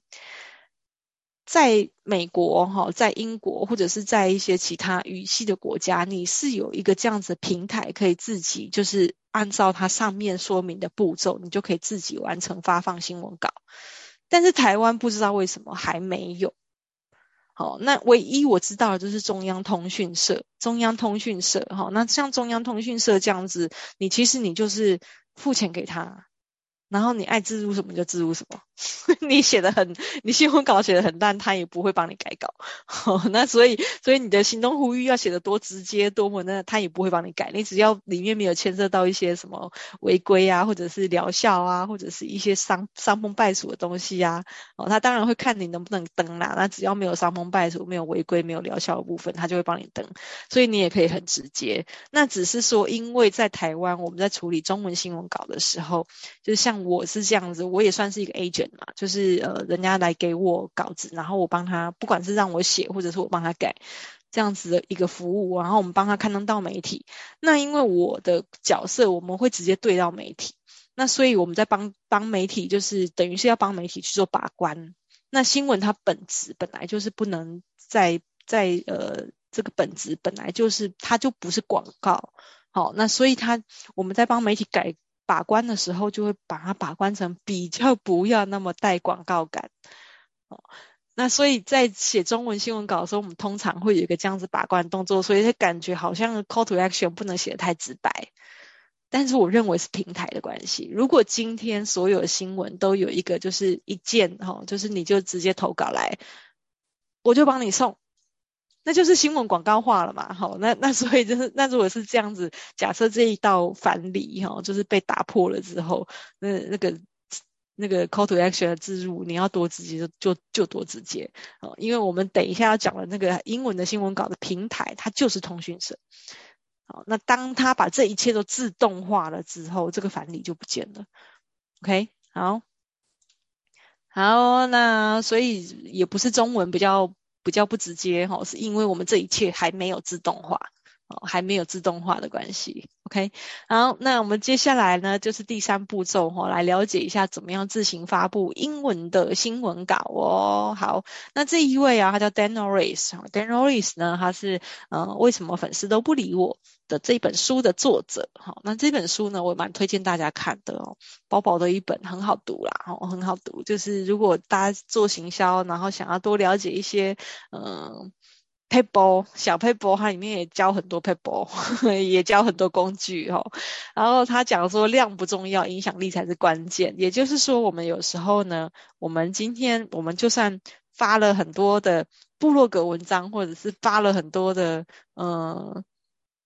在美国哈，在英国或者是在一些其他语系的国家，你是有一个这样子的平台，可以自己就是按照它上面说明的步骤，你就可以自己完成发放新闻稿。但是台湾不知道为什么还没有。好，那唯一我知道的就是中央通讯社，中央通讯社哈，那像中央通讯社这样子，你其实你就是付钱给他。然后你爱置入什么就置入什么，你写的很，你新闻稿写的很烂，他也不会帮你改稿。哦，那所以，所以你的行动呼吁要写的多直接多么那？他也不会帮你改。你只要里面没有牵涉到一些什么违规啊，或者是疗效啊，或者是一些伤伤风败俗的东西啊，哦，他当然会看你能不能登啦。那只要没有伤风败俗、没有违规、没有疗效的部分，他就会帮你登。所以你也可以很直接。那只是说，因为在台湾我们在处理中文新闻稿的时候，就是像。我是这样子，我也算是一个 agent 就是呃，人家来给我稿子，然后我帮他，不管是让我写，或者是我帮他改，这样子的一个服务，然后我们帮他刊登到媒体。那因为我的角色，我们会直接对到媒体，那所以我们在帮帮媒体，就是等于是要帮媒体去做把关。那新闻它本质本来就是不能在在呃这个本质本来就是它就不是广告，好，那所以它我们在帮媒体改。把关的时候，就会把它把关成比较不要那么带广告感。哦，那所以在写中文新闻稿的时候，我们通常会有一个这样子把关动作，所以感觉好像 call to action 不能写得太直白。但是我认为是平台的关系。如果今天所有的新闻都有一个就是一键，哈，就是你就直接投稿来，我就帮你送。那就是新闻广告化了嘛，好，那那所以就是，那如果是这样子，假设这一道反理哈，就是被打破了之后，那那个那个 call to action 的植入，你要多直接就就就多直接，好，因为我们等一下要讲的那个英文的新闻稿的平台，它就是通讯社，好，那当他把这一切都自动化了之后，这个反理就不见了，OK，好，好，那所以也不是中文比较。比较不直接哈，是因为我们这一切还没有自动化，哦，还没有自动化的关系。OK，好，那我们接下来呢，就是第三步骤哈、哦，来了解一下怎么样自行发布英文的新闻稿哦。好，那这一位啊，他叫 Dan Norris，Dan Norris 呢，他是呃，为什么粉丝都不理我的这本书的作者。好，那这本书呢，我蛮推荐大家看的哦，薄薄的一本，很好读啦，哦，很好读。就是如果大家做行销，然后想要多了解一些，嗯、paper 小 paper，，它里面也教很多 paper，，也教很多工具哈。然后他讲说，量不重要，影响力才是关键。也就是说，我们有时候呢，我们今天我们就算发了很多的部落格文章，或者是发了很多的嗯。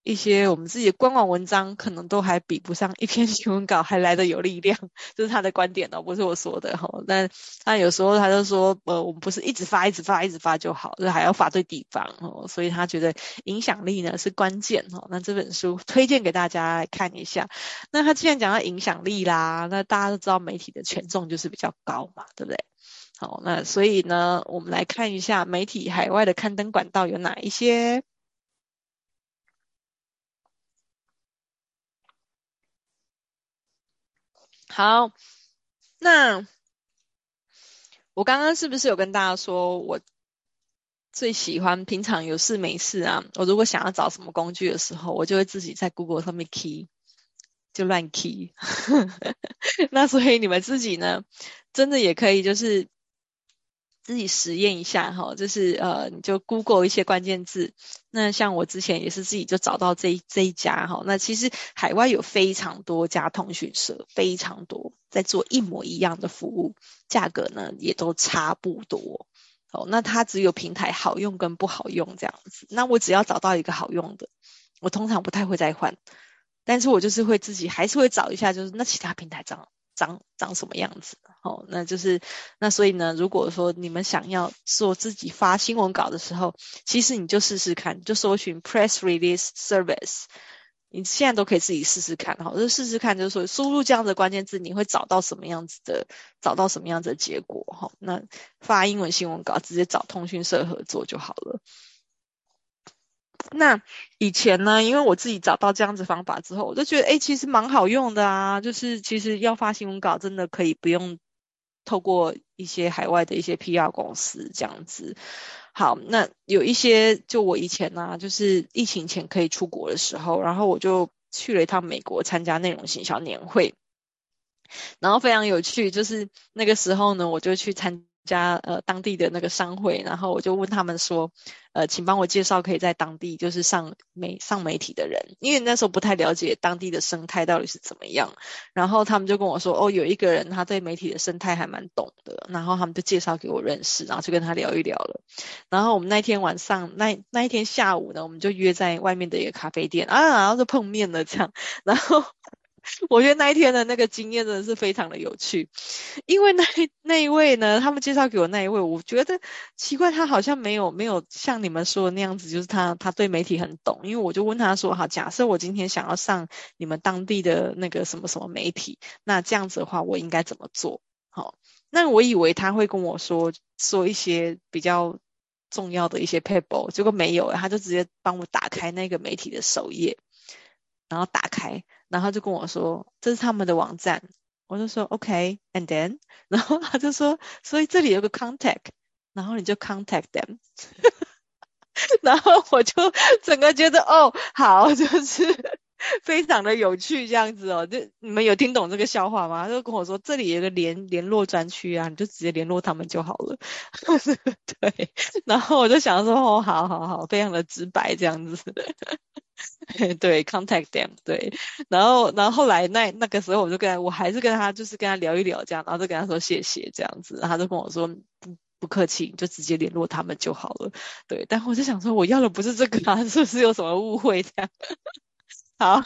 一些我们自己的官网文章，可能都还比不上一篇 新闻稿还来得有力量，这是他的观点哦，不是我说的哈。但他有时候他就说，呃，我们不是一直发、一直发、一直发就好，就还要发对地方哦。所以他觉得影响力呢是关键哦。那这本书推荐给大家来看一下。那他既然讲到影响力啦，那大家都知道媒体的权重就是比较高嘛，对不对？好，那所以呢，我们来看一下媒体海外的刊登管道有哪一些。好，那我刚刚是不是有跟大家说，我最喜欢平常有事没事啊，我如果想要找什么工具的时候，我就会自己在 Google 上面 key，就乱 key。那所以你们自己呢，真的也可以就是。自己实验一下哈，就是呃，你就 Google 一些关键字。那像我之前也是自己就找到这一这一家哈。那其实海外有非常多家通讯社，非常多在做一模一样的服务，价格呢也都差不多。哦，那它只有平台好用跟不好用这样子。那我只要找到一个好用的，我通常不太会再换。但是我就是会自己还是会找一下，就是那其他平台这样。长长什么样子？哦，那就是那所以呢，如果说你们想要做自己发新闻稿的时候，其实你就试试看，就搜寻 press release service，你现在都可以自己试试看，好，就试试看，就是说输入这样的关键字，你会找到什么样子的，找到什么样子的结果，哈，那发英文新闻稿直接找通讯社合作就好了。那以前呢，因为我自己找到这样子方法之后，我就觉得，哎，其实蛮好用的啊。就是其实要发新闻稿，真的可以不用透过一些海外的一些 PR 公司这样子。好，那有一些，就我以前呢、啊，就是疫情前可以出国的时候，然后我就去了一趟美国参加内容行销年会，然后非常有趣，就是那个时候呢，我就去参。家呃当地的那个商会，然后我就问他们说，呃，请帮我介绍可以在当地就是上媒上媒体的人，因为那时候不太了解当地的生态到底是怎么样，然后他们就跟我说，哦，有一个人他对媒体的生态还蛮懂的，然后他们就介绍给我认识，然后就跟他聊一聊了，然后我们那天晚上那那一天下午呢，我们就约在外面的一个咖啡店啊，然后就碰面了这样，然后。我觉得那一天的那个经验真的是非常的有趣，因为那那一位呢，他们介绍给我那一位，我觉得奇怪，他好像没有没有像你们说的那样子，就是他他对媒体很懂。因为我就问他说，好，假设我今天想要上你们当地的那个什么什么媒体，那这样子的话，我应该怎么做？好，那我以为他会跟我说说一些比较重要的一些 paper，结果没有，他就直接帮我打开那个媒体的首页，然后打开。然后就跟我说，这是他们的网站，我就说 OK，and then，然后他就说，所以这里有个 contact，然后你就 contact them，然后我就整个觉得哦，好，就是非常的有趣这样子哦，就你们有听懂这个笑话吗？他就跟我说，这里有个联联络专区啊，你就直接联络他们就好了，对，然后我就想说，哦，好好好，非常的直白这样子。对，contact them，对，然后，然后后来那那个时候，我就跟，我还是跟他，就是跟他聊一聊这样，然后就跟他说谢谢这样子，他就跟我说不客气，就直接联络他们就好了。对，但我就想说，我要的不是这个啊，是不是有什么误会这样？好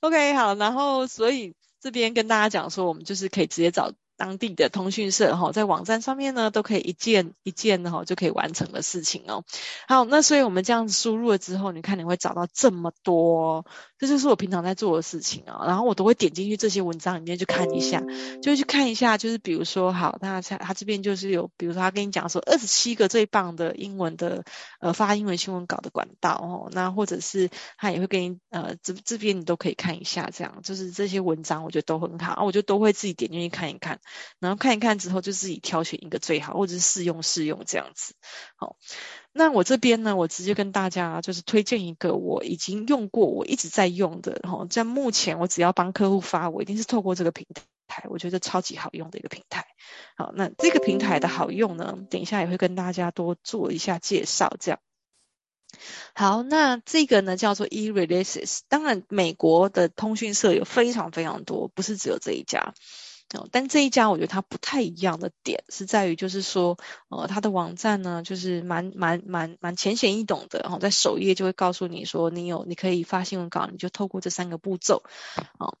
，OK，好，然后所以这边跟大家讲说，我们就是可以直接找当地的通讯社哈，在网站上面呢，都可以一键一键的哈就可以完成的事情哦。好，那所以我们这样子输入了之后，你看你会找到这么多，这就是我平常在做的事情啊。然后我都会点进去这些文章里面去看一下，就去看一下，就是比如说好，那他他这边就是有，比如说他跟你讲说二十七个最棒的英文的呃发英文新闻稿的管道哦，那或者是他也会给你呃这这边你都可以看一下，这样就是这些文章我觉得都很好，我就都会自己点进去看一看。然后看一看之后，就自己挑选一个最好，或者是试用试用这样子。好，那我这边呢，我直接跟大家就是推荐一个我已经用过，我一直在用的。哈，在目前我只要帮客户发，我一定是透过这个平台，我觉得超级好用的一个平台。好，那这个平台的好用呢，等一下也会跟大家多做一下介绍。这样。好，那这个呢叫做 eRealities。当然，美国的通讯社有非常非常多，不是只有这一家。哦但这一家我觉得它不太一样的点是在于，就是说，呃，它的网站呢，就是蛮蛮蛮蛮浅显易懂的，然后在首页就会告诉你说，你有你可以发新闻稿，你就透过这三个步骤，哦，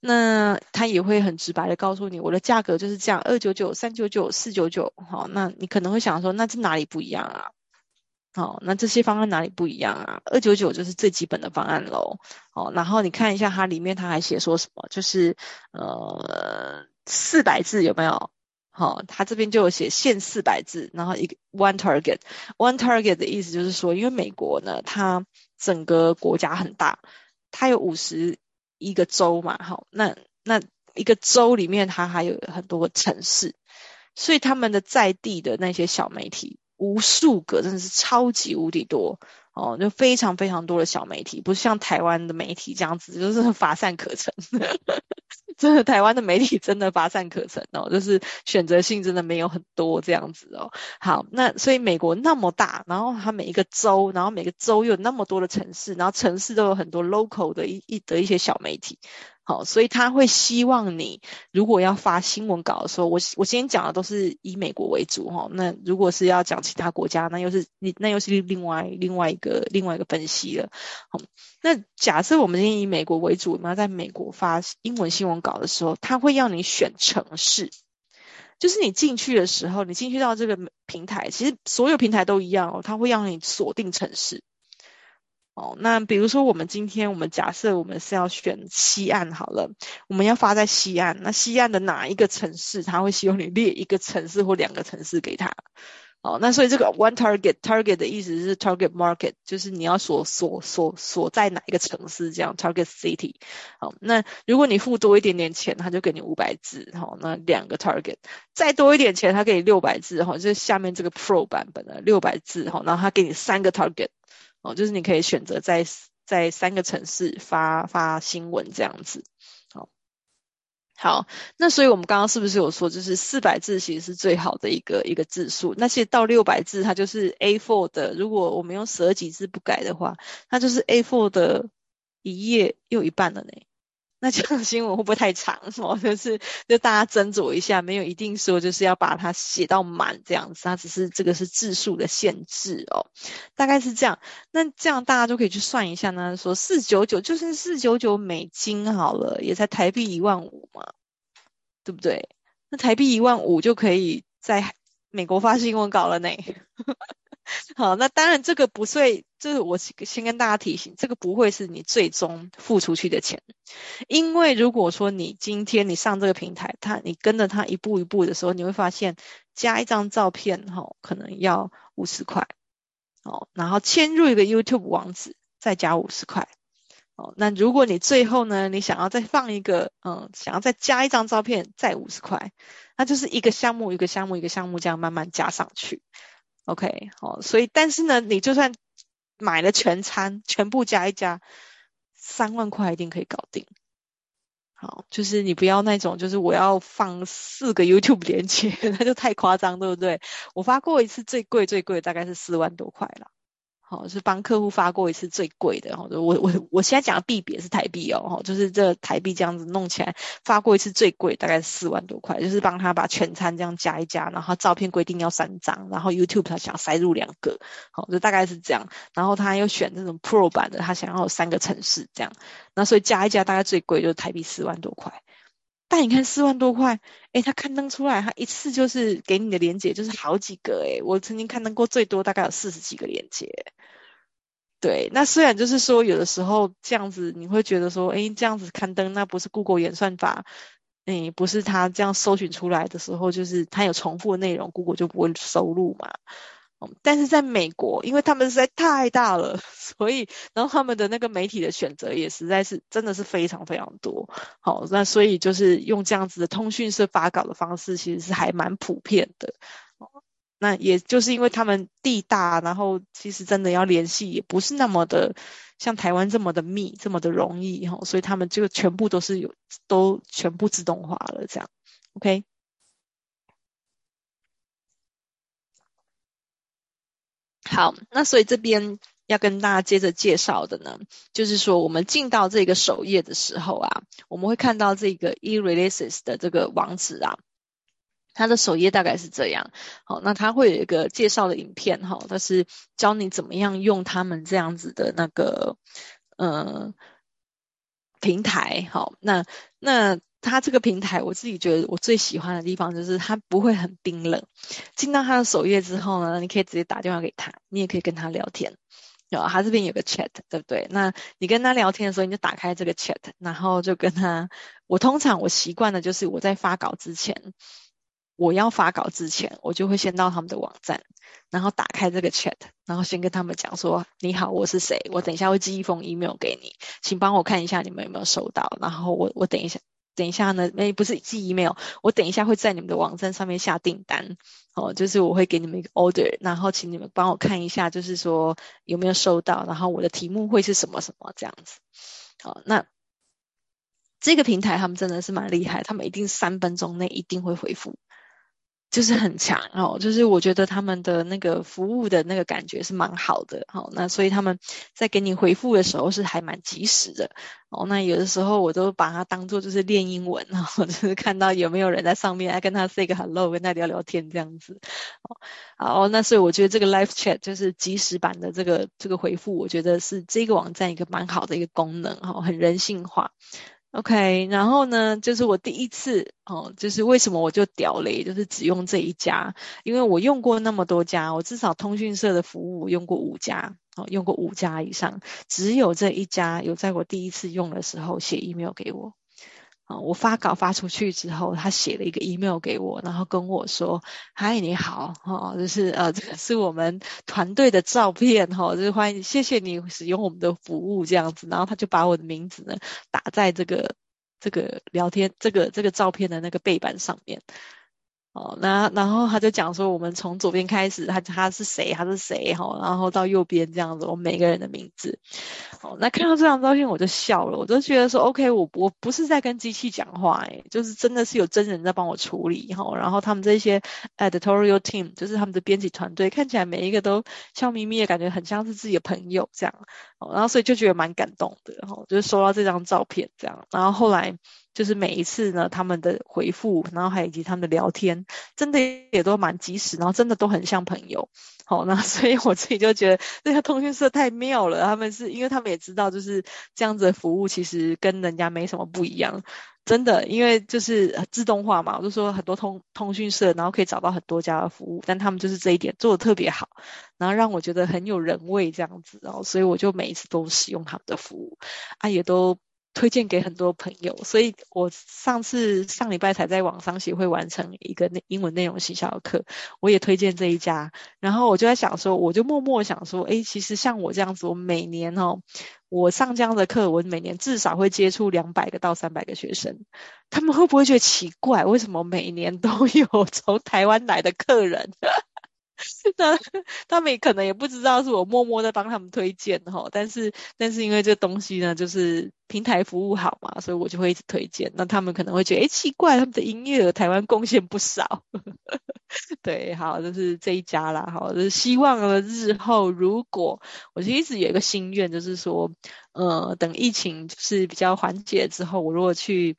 那它也会很直白的告诉你，我的价格就是这样，二九九、三九九、四九九，好，那你可能会想说，那这哪里不一样啊？好，那这些方案哪里不一样啊？二九九就是最基本的方案喽，哦，然后你看一下它里面，它还写说什么，就是呃。四百字有没有？好、哦，他这边就有写限四百字，然后一个 one target，one target 的意思就是说，因为美国呢，它整个国家很大，它有五十一个州嘛，好，那那一个州里面它还有很多个城市，所以他们的在地的那些小媒体无数个，真的是超级无敌多哦，就非常非常多的小媒体，不是像台湾的媒体这样子，就是乏善可陈。真的，台湾的媒体真的乏善可陈哦，就是选择性真的没有很多这样子哦。好，那所以美国那么大，然后它每一个州，然后每个州又有那么多的城市，然后城市都有很多 local 的一一的一些小媒体。好，所以他会希望你如果要发新闻稿的时候，我我今天讲的都是以美国为主哈。那如果是要讲其他国家，那又是那又是另外另外一个另外一个分析了。好，那假设我们今天以美国为主，我们要在美国发英文新闻稿的时候，他会要你选城市，就是你进去的时候，你进去到这个平台，其实所有平台都一样哦，他会让你锁定城市。哦，那比如说我们今天我们假设我们是要选西岸好了，我们要发在西岸，那西岸的哪一个城市，他会希望你列一个城市或两个城市给他。哦，那所以这个 one target target 的意思是 target market，就是你要锁锁锁锁在哪一个城市这样 target city。好，那如果你付多一点点钱，他就给你五百字，好，那两个 target，再多一点钱，他给你六百字，哈，就是下面这个 pro 版本的六百字，哈，然后他给你三个 target。哦，就是你可以选择在在三个城市发发新闻这样子。好，好，那所以我们刚刚是不是有说，就是四百字其实是最好的一个一个字数？那其实到六百字，它就是 A4 的。如果我们用十二级字不改的话，它就是 A4 的一页又一半了呢。那这样新闻会不会太长？哦，就是就大家斟酌一下，没有一定说就是要把它写到满这样子，它只是这个是字数的限制哦，大概是这样。那这样大家都可以去算一下呢，说四九九就是四九九美金好了，也才台币一万五嘛，对不对？那台币一万五就可以在美国发新闻稿了呢。好，那当然这个不会，这是我先跟大家提醒，这个不会是你最终付出去的钱，因为如果说你今天你上这个平台，他你跟着他一步一步的时候，你会发现加一张照片哈，可能要五十块，哦，然后嵌入一个 YouTube 网址再加五十块，哦，那如果你最后呢，你想要再放一个，嗯，想要再加一张照片再五十块，那就是一个项目一个项目一个项目这样慢慢加上去。OK，好，所以但是呢，你就算买了全餐，全部加一加，三万块一定可以搞定。好，就是你不要那种，就是我要放四个 YouTube 连接，那就太夸张，对不对？我发过一次最贵最贵大概是四万多块了。好，是帮客户发过一次最贵的，哈，我我我现在讲的币别是台币哦，哈，就是这台币这样子弄起来发过一次最贵，大概四万多块，就是帮他把全餐这样加一加，然后照片规定要三张，然后 YouTube 他想塞入两个，好，就大概是这样，然后他又选这种 Pro 版的，他想要有三个城市这样，那所以加一加大概最贵就是台币四万多块。但你看四万多块，诶，他刊登出来，他一次就是给你的连接就是好几个，诶，我曾经刊登过最多大概有四十几个连接。对，那虽然就是说有的时候这样子你会觉得说，诶，这样子刊登那不是 Google 演算法，诶，不是他这样搜寻出来的时候，就是他有重复的内容，Google 就不会收录嘛。但是在美国，因为他们实在太大了，所以然后他们的那个媒体的选择也实在是真的是非常非常多。好，那所以就是用这样子的通讯社发稿的方式，其实是还蛮普遍的。那也就是因为他们地大，然后其实真的要联系也不是那么的像台湾这么的密，这么的容易哈，所以他们就全部都是有都全部自动化了这样。OK。好，那所以这边要跟大家接着介绍的呢，就是说我们进到这个首页的时候啊，我们会看到这个 eReleases 的这个网址啊，它的首页大概是这样。好，那它会有一个介绍的影片哈，它是教你怎么样用他们这样子的那个呃平台。好，那那。他这个平台，我自己觉得我最喜欢的地方就是它不会很冰冷。进到他的首页之后呢，你可以直接打电话给他，你也可以跟他聊天。有，他这边有个 chat，对不对？那你跟他聊天的时候，你就打开这个 chat，然后就跟他。我通常我习惯的就是我在发稿之前，我要发稿之前，我就会先到他们的网站，然后打开这个 chat，然后先跟他们讲说：“你好，我是谁？我等一下会寄一封 email 给你，请帮我看一下你们有没有收到。然后我我等一下。”等一下呢，诶，不是寄 email，我等一下会在你们的网站上面下订单，哦，就是我会给你们一个 order，然后请你们帮我看一下，就是说有没有收到，然后我的题目会是什么什么这样子，好，那这个平台他们真的是蛮厉害，他们一定三分钟内一定会回复。就是很强哦，就是我觉得他们的那个服务的那个感觉是蛮好的，好，那所以他们在给你回复的时候是还蛮及时的哦。那有的时候我都把它当做就是练英文，然 后就是看到有没有人在上面来跟他 say 个 hello，跟他聊聊天这样子哦。好，那所以我觉得这个 live chat 就是即时版的这个这个回复，我觉得是这个网站一个蛮好的一个功能哈，很人性化。OK，然后呢，就是我第一次哦，就是为什么我就屌雷，就是只用这一家，因为我用过那么多家，我至少通讯社的服务用过五家，哦，用过五家以上，只有这一家有在我第一次用的时候写 email 给我。啊，我发稿发出去之后，他写了一个 email 给我，然后跟我说：“嗨，你好，哈，就是呃，这个是我们团队的照片，哈，就是欢迎，谢谢你使用我们的服务这样子。”然后他就把我的名字呢打在这个这个聊天这个这个照片的那个背板上面。哦，那然后他就讲说，我们从左边开始，他他是谁，他是谁，哈，然后到右边这样子，我每个人的名字。哦，那看到这张照片我就笑了，我就觉得说，OK，我我不是在跟机器讲话，诶，就是真的是有真人在帮我处理，哈，然后他们这些 editorial team，就是他们的编辑团队，看起来每一个都笑眯眯的，感觉很像是自己的朋友这样，哦，然后所以就觉得蛮感动的，哈，就是收到这张照片这样，然后后来。就是每一次呢，他们的回复，然后还以及他们的聊天，真的也都蛮及时，然后真的都很像朋友。好，那 所以我自己就觉得这个通讯社太妙了。他们是因为他们也知道，就是这样子的服务其实跟人家没什么不一样，真的，因为就是自动化嘛。我就说很多通通讯社，然后可以找到很多家的服务，但他们就是这一点做的特别好，然后让我觉得很有人味这样子。然后所以我就每一次都使用他们的服务，啊，也都。推荐给很多朋友，所以我上次上礼拜才在网商协会完成一个内英文内容行销课，我也推荐这一家。然后我就在想说，我就默默想说，诶，其实像我这样子，我每年哦，我上这样的课，我每年至少会接触两百个到三百个学生，他们会不会觉得奇怪？为什么每年都有从台湾来的客人？那他们也可能也不知道是我默默在帮他们推荐哈，但是但是因为这东西呢，就是平台服务好嘛，所以我就会一直推荐。那他们可能会觉得，哎，奇怪，他们的营业额台湾贡献不少。对，好，就是这一家啦，好，就是希望呢日后如果我就一直有一个心愿，就是说，呃，等疫情就是比较缓解之后，我如果去。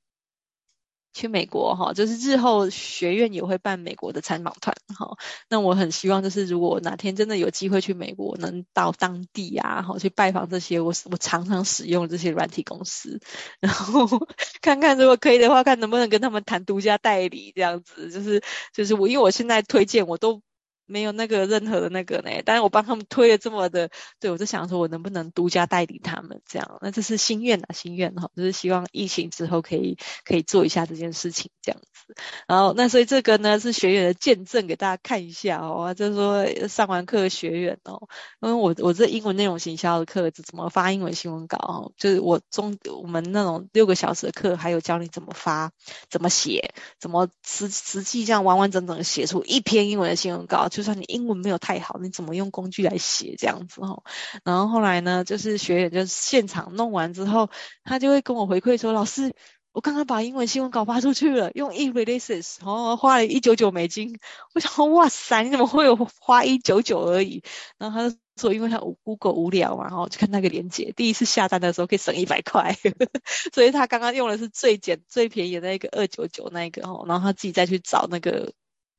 去美国哈，就是日后学院也会办美国的参访团哈。那我很希望就是如果哪天真的有机会去美国，能到当地啊，哈，去拜访这些我我常常使用这些软体公司，然后 看看如果可以的话，看能不能跟他们谈独家代理这样子。就是就是我因为我现在推荐我都。没有那个任何的那个呢，但是我帮他们推了这么的，对，我就想说，我能不能独家代理他们这样？那这是心愿啊，心愿哈，就是希望疫情之后可以可以做一下这件事情这样子。然后那所以这个呢是学员的见证，给大家看一下哦，就是说上完课学员哦，因为我我这英文内容行销的课怎么发英文新闻稿哦，就是我中我们那种六个小时的课，还有教你怎么发、怎么写、怎么实实际这样完完整整写出一篇英文的新闻稿。就算你英文没有太好，你怎么用工具来写这样子哈？然后后来呢，就是学员就现场弄完之后，他就会跟我回馈说：“老师，我刚刚把英文新闻稿发出去了，用 eRealize，然后花了一九九美金。”我想说：“哇塞，你怎么会有花一九九而已？”然后他就说：“因为他 Google 无聊嘛，然后就看那个链接，第一次下单的时候可以省一百块，所以他刚刚用的是最简最便宜的那个二九九那个哈，然后他自己再去找那个。”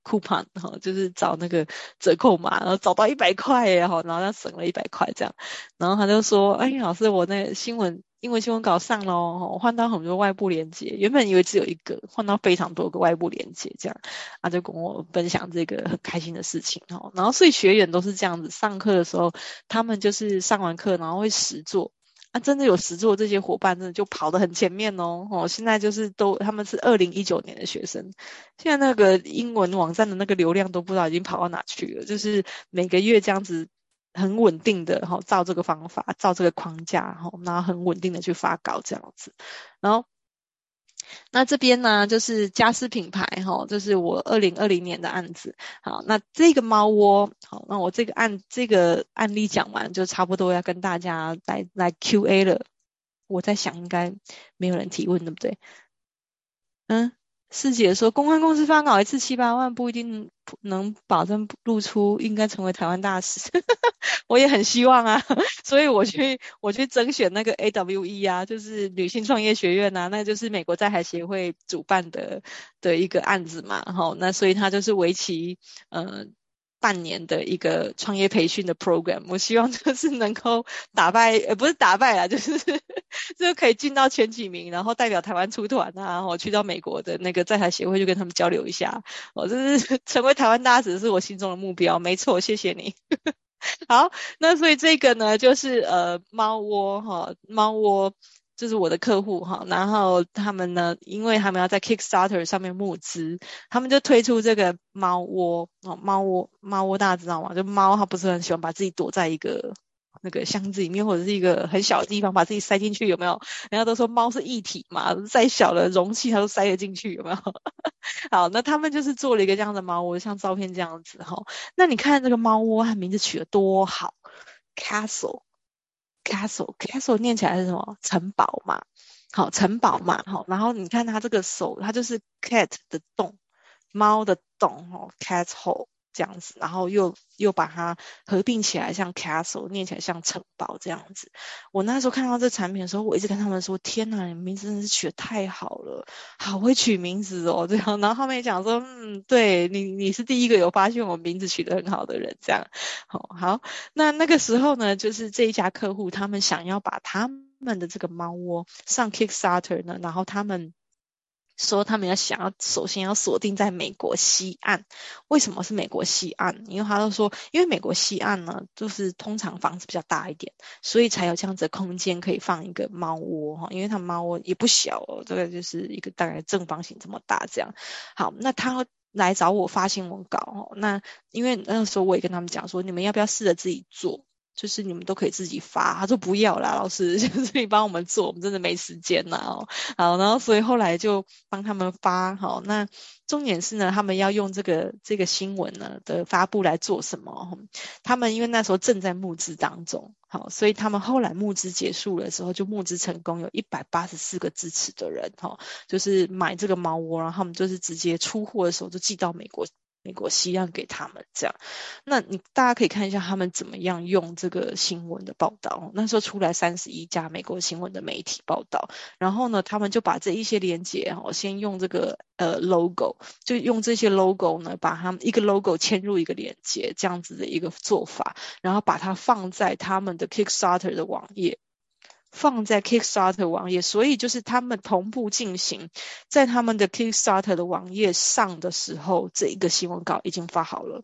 Coupon 哈，就是找那个折扣码，然后找到一百块耶哈，然后他省了一百块这样，然后他就说，哎，老师，我那个新闻英文新闻稿上了，我换到很多外部连接，原本以为只有一个，换到非常多个外部连接这样，他就跟我分享这个很开心的事情哈，然后所以学员都是这样子，上课的时候他们就是上完课然后会实做。啊，真的有实作，这些伙伴真的就跑得很前面哦。哦，现在就是都他们是二零一九年的学生，现在那个英文网站的那个流量都不知道已经跑到哪去了。就是每个月这样子很稳定的哈，照这个方法，照这个框架哈，然后很稳定的去发稿这样子，然后。那这边呢，就是家私品牌哈，就是我二零二零年的案子。好，那这个猫窝，好，那我这个案这个案例讲完，就差不多要跟大家来来 Q&A 了。我在想，应该没有人提问，对不对？嗯。师姐说，公关公司发稿一次七八万，不一定能保证露出，应该成为台湾大使。我也很希望啊，所以我去我去甄选那个 AWE 啊，就是女性创业学院啊，那就是美国在海协会主办的的一个案子嘛，齁，那所以他就是为期呃。半年的一个创业培训的 program，我希望就是能够打败，呃，不是打败啦，就是就可以进到前几名，然后代表台湾出团啊，我去到美国的那个在台协会，就跟他们交流一下，我就是成为台湾大使是我心中的目标，没错，谢谢你。好，那所以这个呢，就是呃猫窝哈，猫窝。就是我的客户哈，然后他们呢，因为他们要在 Kickstarter 上面募资，他们就推出这个猫窝哦，猫窝猫窝大家知道吗？就猫它不是很喜欢把自己躲在一个那个箱子里面或者是一个很小的地方，把自己塞进去，有没有？人家都说猫是一体嘛，再小的容器它都塞得进去，有没有？好，那他们就是做了一个这样的猫窝，像照片这样子哈。那你看这个猫窝，它名字取得多好，Castle。Castle Castle 念起来是什么？城堡嘛，好，城堡嘛，好，然后你看它这个手，它就是 cat 的洞，猫的洞，哦，cat hole。这样子，然后又又把它合并起来，像 castle 念起来像城堡这样子。我那时候看到这产品的时候，我一直跟他们说：“天哪，你名字真的是取得太好了，好会取名字哦。”这样，然后后面讲说：“嗯，对你，你是第一个有发现我名字取得很好的人。”这样，好，好。那那个时候呢，就是这一家客户他们想要把他们的这个猫窝上 Kickstarter 呢，然后他们。说他们要想要首先要锁定在美国西岸，为什么是美国西岸？因为他都说，因为美国西岸呢，就是通常房子比较大一点，所以才有这样子的空间可以放一个猫窝哈。因为它猫窝也不小哦，这个就是一个大概正方形这么大这样。好，那他来找我发新闻稿哦，那因为那个时候我也跟他们讲说，你们要不要试着自己做？就是你们都可以自己发，他说不要啦，老师，就是你帮我们做，我们真的没时间呐。好，然后所以后来就帮他们发，好，那重点是呢，他们要用这个这个新闻呢的发布来做什么？他们因为那时候正在募资当中，好，所以他们后来募资结束的时候就募资成功，有一百八十四个支持的人，哈，就是买这个猫窝，然后他们就是直接出货的时候就寄到美国。美国西岸给他们这样，那你大家可以看一下他们怎么样用这个新闻的报道。那时候出来三十一家美国新闻的媒体报道，然后呢，他们就把这一些连结哈，先用这个呃 logo，就用这些 logo 呢，把他们一个 logo 嵌入一个连接，这样子的一个做法，然后把它放在他们的 Kickstarter 的网页。放在 Kickstarter 网页，所以就是他们同步进行，在他们的 Kickstarter 的网页上的时候，这一个新闻稿已经发好了，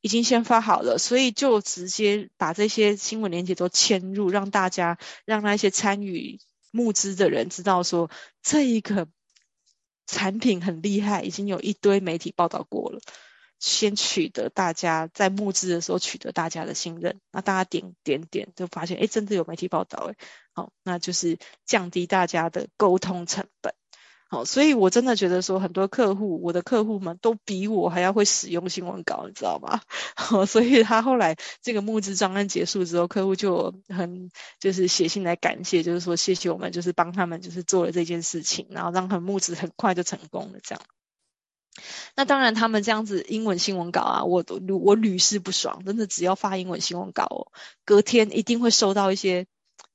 已经先发好了，所以就直接把这些新闻链接都嵌入，让大家让那些参与募资的人知道说，这一个产品很厉害，已经有一堆媒体报道过了。先取得大家在募资的时候取得大家的信任，那大家点点点就发现，哎，真的有媒体报道，哎，好，那就是降低大家的沟通成本，好，所以我真的觉得说，很多客户，我的客户们都比我还要会使用新闻稿，你知道吗？好，所以他后来这个募资专案结束之后，客户就很就是写信来感谢，就是说谢谢我们，就是帮他们就是做了这件事情，然后让他们募资很快就成功了，这样。那当然，他们这样子英文新闻稿啊，我都我屡试不爽，真的只要发英文新闻稿，隔天一定会收到一些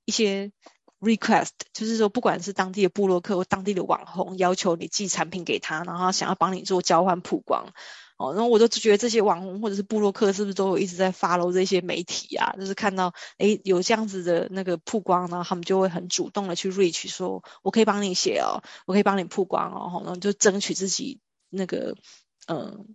一些 request，就是说不管是当地的部落客或当地的网红，要求你寄产品给他，然后想要帮你做交换曝光，哦，然后我都觉得这些网红或者是部落客是不是都有一直在 follow 这些媒体啊？就是看到诶有这样子的那个曝光呢，他们就会很主动的去 reach，说我可以帮你写哦，我可以帮你曝光哦，然后就争取自己。那个，嗯，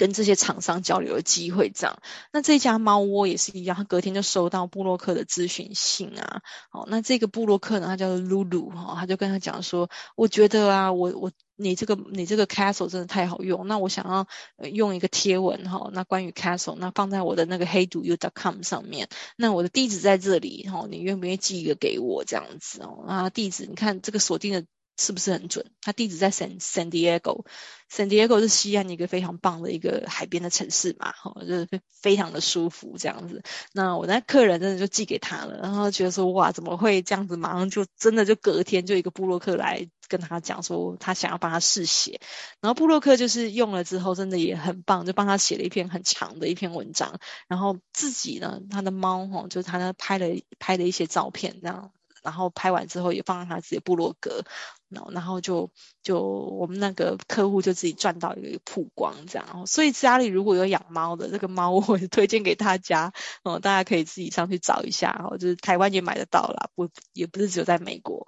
跟这些厂商交流的机会这样。那这家猫窝也是一样，他隔天就收到部落客的咨询信啊。好，那这个部落客呢，他叫做露露哈，他就跟他讲说，我觉得啊，我我你这个你这个 castle 真的太好用，那我想要用一个贴文哈，那关于 castle，那放在我的那个 HeyDoYou.com 上面，那我的地址在这里哈，你愿不愿意寄一个给我这样子哦？啊，地址你看这个锁定的。是不是很准？他地址在 San San Diego，San Diego 是西岸一个非常棒的一个海边的城市嘛，哈，就是非常的舒服这样子。那我那客人真的就寄给他了，然后觉得说哇，怎么会这样子？马上就真的就隔天就一个布洛克来跟他讲说，他想要帮他试写，然后布洛克就是用了之后真的也很棒，就帮他写了一篇很长的一篇文章，然后自己呢，他的猫哈，就是他呢拍了拍了一些照片这样。然后拍完之后也放在他自己的部落格，然后就就我们那个客户就自己赚到一个曝光这样，所以家里如果有养猫的这个猫，我会推荐给大家哦，大家可以自己上去找一下哦，就是台湾也买得到啦，不也不是只有在美国。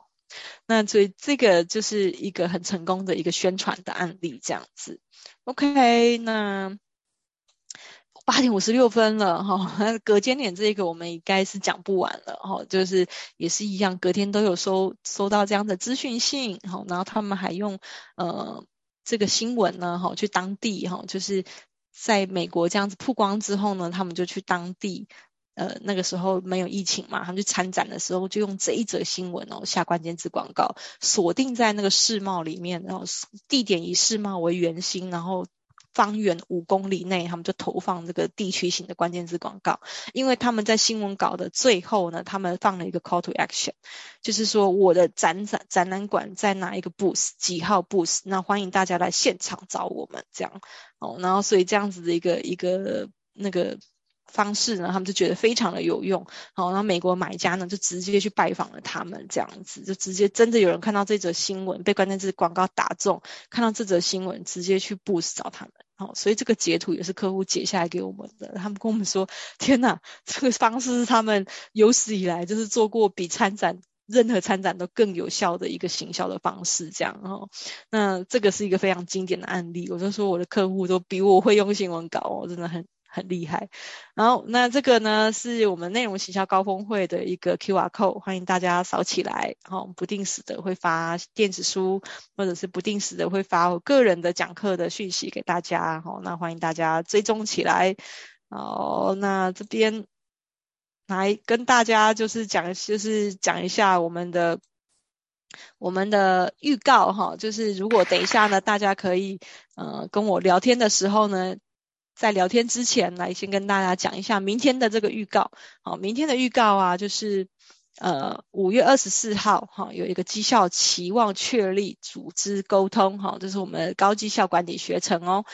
那所以这个就是一个很成功的一个宣传的案例这样子。OK，那。八点五十六分了哈，隔间点这个我们应该是讲不完了哈，就是也是一样，隔天都有收收到这样的资讯信哈，然后他们还用呃这个新闻呢哈去当地哈，就是在美国这样子曝光之后呢，他们就去当地呃那个时候没有疫情嘛，他们去参展的时候就用这一则新闻哦下关键字广告，锁定在那个世贸里面，然后地点以世贸为圆心，然后。方圆五公里内，他们就投放这个地区型的关键字广告，因为他们在新闻稿的最后呢，他们放了一个 call to action，就是说我的展展展览馆在哪一个 booth 几号 booth，那欢迎大家来现场找我们这样哦，然后所以这样子的一个一个那个。方式呢，他们就觉得非常的有用，好，然后美国买家呢就直接去拜访了他们，这样子就直接真的有人看到这则新闻被关键字广告打中，看到这则新闻直接去 Boost 找他们，好，所以这个截图也是客户截下来给我们的，他们跟我们说，天哪，这个方式是他们有史以来就是做过比参展任何参展都更有效的一个行销的方式，这样哦，那这个是一个非常经典的案例，我就说我的客户都比我会用新闻稿哦，真的很。很厉害，然后那这个呢是我们内容行销高峰会的一个 QR code，欢迎大家扫起来。然后不定时的会发电子书，或者是不定时的会发我个人的讲课的讯息给大家。好，那欢迎大家追踪起来。哦，那这边来跟大家就是讲，就是讲一下我们的我们的预告哈，就是如果等一下呢，大家可以呃跟我聊天的时候呢。在聊天之前，来先跟大家讲一下明天的这个预告。好，明天的预告啊，就是呃五月二十四号，哈，有一个绩效期望确立组织沟通，哈，这是我们高绩效管理学程哦。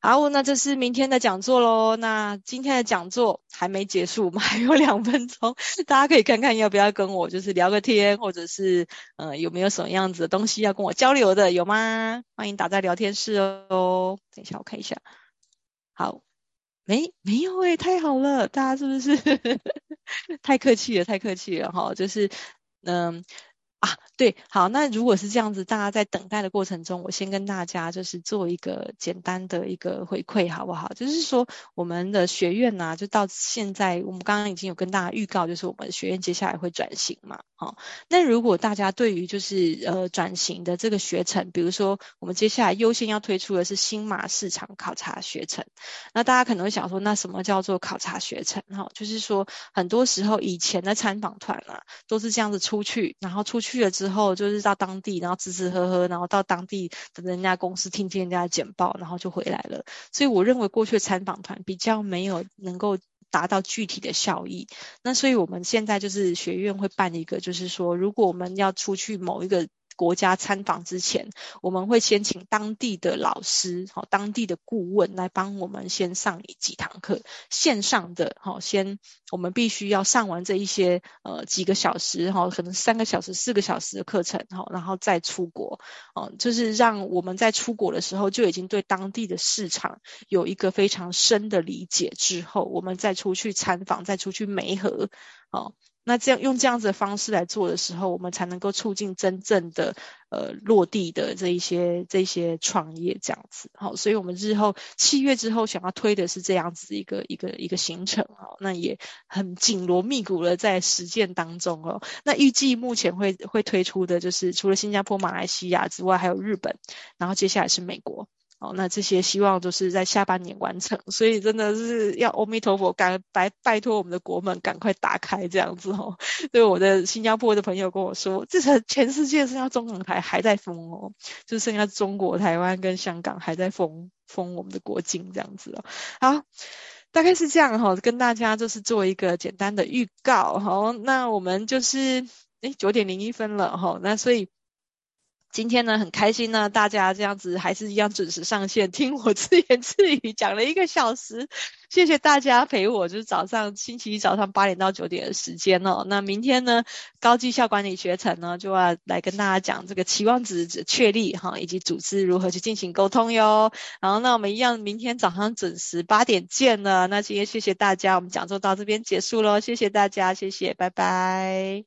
好，那这是明天的讲座喽。那今天的讲座还没结束，我们还有两分钟，大家可以看看要不要跟我就是聊个天，或者是、呃、有没有什么样子的东西要跟我交流的，有吗？欢迎打在聊天室哦。等一下我看一下。好，没没有诶，太好了，大家是不是 太客气了？太客气了哈，就是嗯。啊，对，好，那如果是这样子，大家在等待的过程中，我先跟大家就是做一个简单的一个回馈，好不好？就是说，我们的学院呢、就到现在，我们刚刚已经有跟大家预告，就是我们学院接下来会转型嘛，好，那如果大家对于就是呃转型的这个学程，比如说我们接下来优先要推出的是新马市场考察学程，那大家可能会想说，那什么叫做考察学程？哈，就是说很多时候以前的参访团啊，都是这样子出去，然后出去。去了之后，就是到当地，然后吃吃喝喝，然后到当地的人家公司听听人家的简报，然后就回来了。所以我认为过去的参访团比较没有能够达到具体的效益。那所以我们现在就是学院会办一个，就是说如果我们要出去某一个。国家参访之前，我们会先请当地的老师，好，当地的顾问来帮我们先上几堂课，线上的，好，先我们必须要上完这一些呃几个小时，哈，可能三个小时、四个小时的课程，哈，然后再出国，哦，就是让我们在出国的时候就已经对当地的市场有一个非常深的理解之后，我们再出去参访，再出去媒合，哦。那这样用这样子的方式来做的时候，我们才能够促进真正的呃落地的这一些这一些创业这样子。好，所以我们日后七月之后想要推的是这样子一个一个一个行程哦，那也很紧锣密鼓的在实践当中哦。那预计目前会会推出的就是除了新加坡、马来西亚之外，还有日本，然后接下来是美国。哦，那这些希望都是在下半年完成，所以真的是要阿弥陀佛，赶拜拜托我们的国门赶快打开这样子哦。对我的新加坡的朋友跟我说，这是全世界剩下中港台还在封哦，就剩下中国台湾跟香港还在封封我们的国境这样子哦。好，大概是这样哈，跟大家就是做一个简单的预告。好，那我们就是诶九点零一分了哈，那所以。今天呢，很开心呢，大家这样子还是一样准时上线，听我自言自语讲了一个小时，谢谢大家陪我，就是早上星期一早上八点到九点的时间哦。那明天呢，高绩效管理学程呢就要来跟大家讲这个期望值确立哈，以及组织如何去进行沟通哟。然后那我们一样，明天早上准时八点见了。那今天谢谢大家，我们讲座到这边结束喽，谢谢大家，谢谢，拜拜。